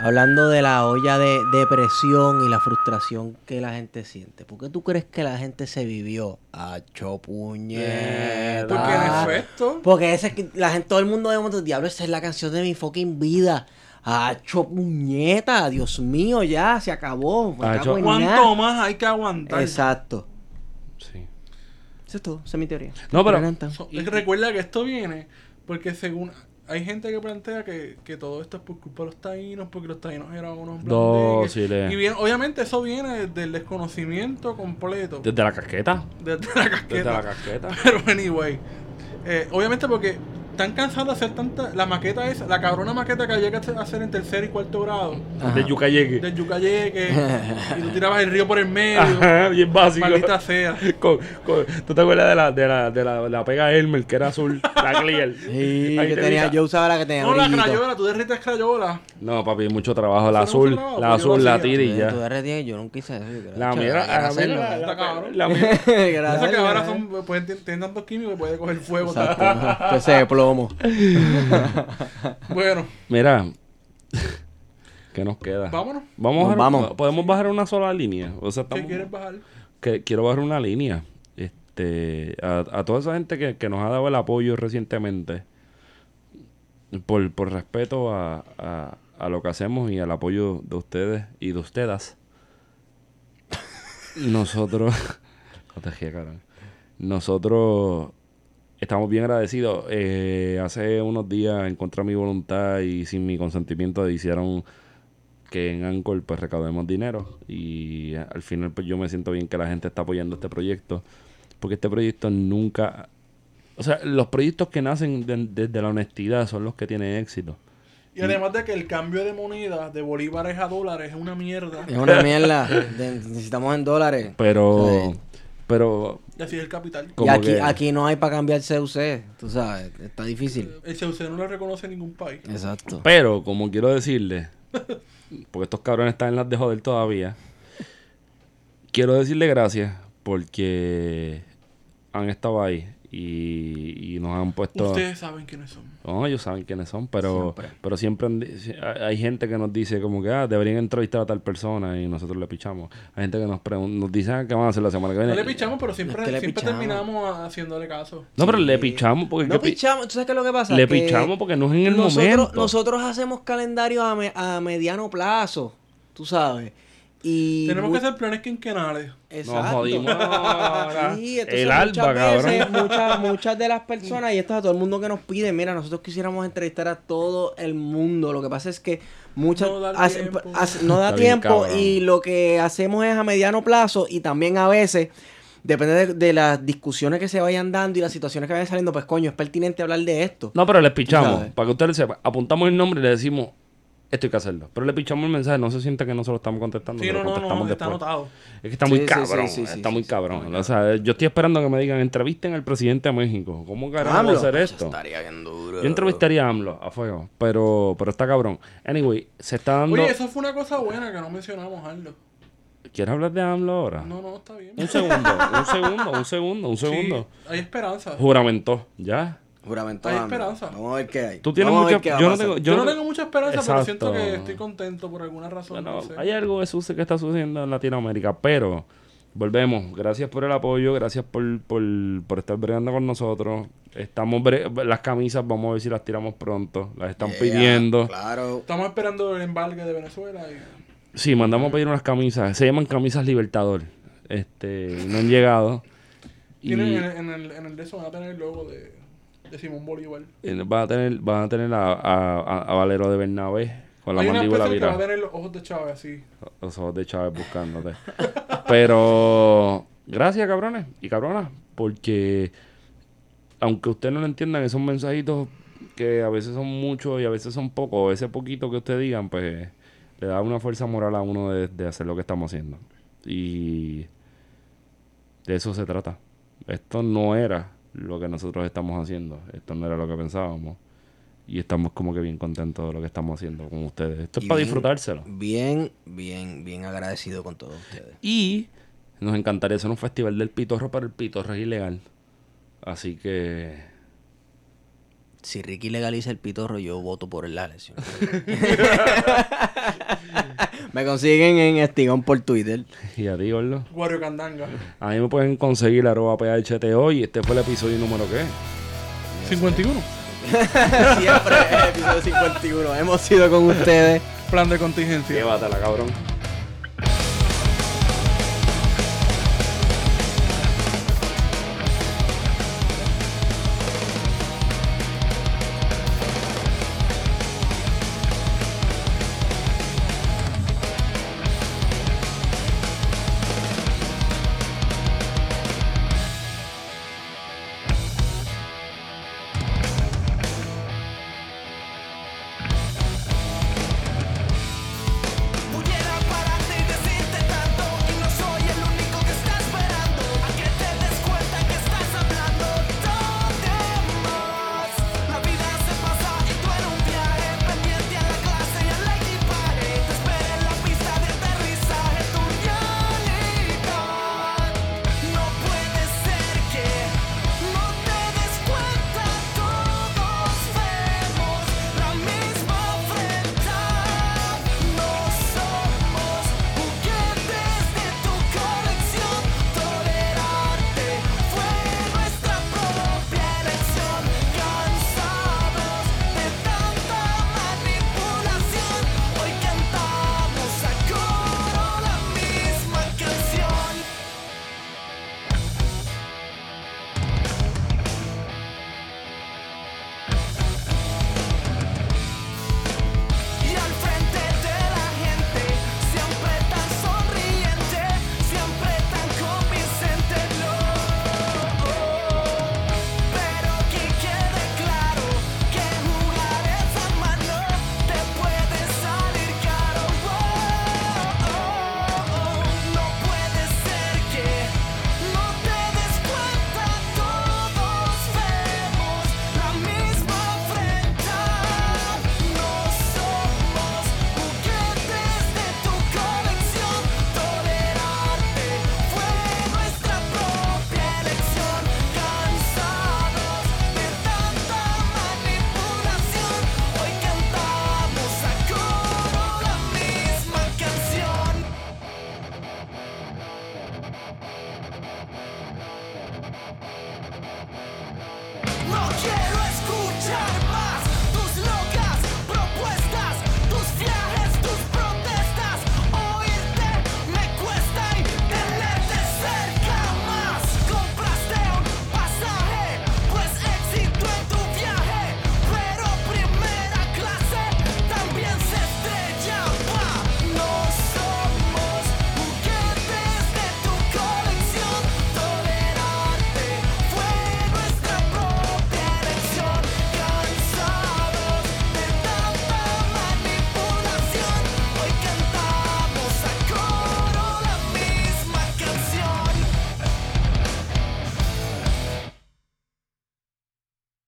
Hablando de la olla de depresión y la frustración que la gente siente. ¿Por qué tú crees que la gente se vivió? a puñeta. Porque en efecto, Porque ese es que la gente, todo el mundo de momento, diablo, esa es la canción de mi fucking vida. Hacho puñeta, Dios mío, ya se acabó. en ¿cuánto más hay que aguantar? Exacto. Sí. Eso es todo, esa es mi teoría. No, pero- Adelanta. So- recuerda que esto viene porque según hay gente que plantea que, que todo esto es por culpa de los taínos, porque los taínos eran unos. Dóciles. Y bien, obviamente eso viene del desconocimiento completo Desde la casqueta. desde la casqueta. Desde la casqueta. Pero anyway, eh, obviamente porque están cansados de hacer tanta la maqueta esa, la cabrona maqueta que llega a hacer en tercer y cuarto grado Ajá. De Yucayeque. del yucayeque y tú tirabas el río por el medio. Ajá, bien básico. Maldita sea. Con- con- ¿Tú te acuerdas de la, de la, de la, la pega Elmer, que era azul? La clear. Sí, que te tenía, yo usaba la que tenía No, la brillito. crayola, tú derrites crayola. No, papi, mucho trabajo. La no azul, se la pues azul, la tira y Tú ya. derretías, yo nunca hice eso. La que la Está la- la que Esas cabras ¿eh? son, pueden, tienen tantos químicos que puede coger fuego. Exacto. Ese de plomo. Bueno, Mira, ¿qué nos queda? vámonos. Vamos, Nos a- vamos. podemos bajar una sola línea. O sea, ¿Qué quieres bajar? que quiero bajar una línea. Este, a, a toda esa gente que, que nos ha dado el apoyo recientemente, por, por respeto a, a, a lo que hacemos y al apoyo de ustedes y de ustedes, nosotros, nosotros estamos bien agradecidos. Eh, hace unos días, en contra de mi voluntad y sin mi consentimiento, hicieron que en Anchor pues recaudemos dinero y al final pues yo me siento bien que la gente está apoyando este proyecto porque este proyecto nunca o sea los proyectos que nacen de- desde la honestidad son los que tienen éxito Y además de que el cambio de moneda de bolívares a dólares es una mierda. Es una mierda. Necesitamos en dólares. pero Sí. pero así es el capital. Y aquí, que- aquí no hay para cambiar CUC, tú sabes, está difícil. El CUC no lo reconoce en ningún país. Exacto. Pero, como quiero decirle, porque estos cabrones están en las de joder todavía, quiero decirle gracias porque han estado ahí y, y nos han puesto... Ustedes saben quiénes son. No, ellos saben quiénes son, pero Siempre. pero siempre han hay gente que nos dice como que ah, deberían entrevistar a tal persona y nosotros le pichamos. Hay gente que nos nos dice ah, qué van a hacer la semana que viene. No le pichamos, pero siempre, Es que le siempre pichamos. terminamos haciéndole caso. No, pero le pichamos porque No que pi- pichamos, ¿tú sabes qué es lo que pasa? le Que pichamos porque no es en el nosotros, momento. Nosotros hacemos calendario a, me- a mediano plazo, tú sabes. Y Tenemos que hacer planes quinquenales. Exacto. Nos jodimos. Sí, el muchas alba, veces, cabrón. Muchas, muchas de las personas, y esto es a todo el mundo que nos pide, mira, nosotros quisiéramos entrevistar a todo el mundo. Lo que pasa es que muchas No da hace- tiempo. hace- no da bien, tiempo y lo que hacemos es a mediano plazo y también a veces depende de, de las discusiones que se vayan dando y las situaciones que vayan saliendo, pues coño, es pertinente hablar de esto. No, pero le pichamos. Para que ustedes sepan, apuntamos el nombre y le decimos, esto hay que hacerlo. Pero le pichamos el mensaje, no se siente que nosotros estamos contestando. Sí, no, no, contestamos no, está después. anotado. Es que está muy Sí, cabrón, sí, sí, sí, está sí, muy sí, cabrón. o sea, yo estoy esperando que me digan, entrevisten al presidente de México. ¿Cómo carajo AMLO. hacer esto? Estaría bien duro. Yo entrevistaría a AMLO a fuego, pero, pero está cabrón. Anyway, se está dando... Oye, eso fue una cosa buena que no mencionamos, Aldo. ¿Quieres hablar de AMLO ahora? No, no, está bien. Un segundo, un segundo, un segundo, un segundo. Sí, hay esperanza. Juramentó, ¿ya? Juramento Hay esperanza. Vamos a ver qué hay. Tú tienes Vamos mucha... Yo no tengo... Yo, no no- tengo mucha esperanza, pero siento que estoy contento por alguna razón. Bueno, no sé. hay algo de que está sucediendo en Latinoamérica, pero volvemos. Gracias por el apoyo, gracias por, por, por estar bregando con nosotros. Estamos bre- las camisas, vamos a ver si las tiramos pronto. Las están Yeah, pidiendo. Claro. Estamos esperando el embargue de Venezuela. Y... Sí, mandamos a pedir unas camisas. Se llaman camisas Libertador. Este, no han llegado. Y Tienen en, en el, en el de eso van a tener el logo de, de Simón Bolívar. van a tener, a tener a, a- Valero de Bernabé con la Hay una mandíbula especie que va a virada. tener los ojos de Chávez así. Los ojos de Chávez buscándote. Pero gracias, cabrones y cabronas, porque aunque ustedes no lo entiendan, esos mensajitos que a veces son muchos y a veces son pocos, ese poquito que ustedes digan, pues le da una fuerza moral a uno de, de hacer lo que estamos haciendo. Y de eso se trata. Esto no era lo que nosotros estamos haciendo, esto no era lo que pensábamos. Y estamos como que bien contentos de lo que estamos haciendo con ustedes. Esto es para bien- disfrutárselo. Bien, bien, bien agradecido con todos ustedes. Y nos encantaría hacer un festival del pitorro, pero el pitorro es ilegal. Así que. Si Ricky legaliza el pitorro, yo voto por la elección. Me consiguen en Estigón por Twitter. Y a ti, gordo. Wario Candanga. A mí me pueden conseguir arroba PHTO y este fue el episodio número qué. 51. Siempre, episodio 51. Hemos sido con ustedes. Plan de contingencia. Llévatela, cabrón.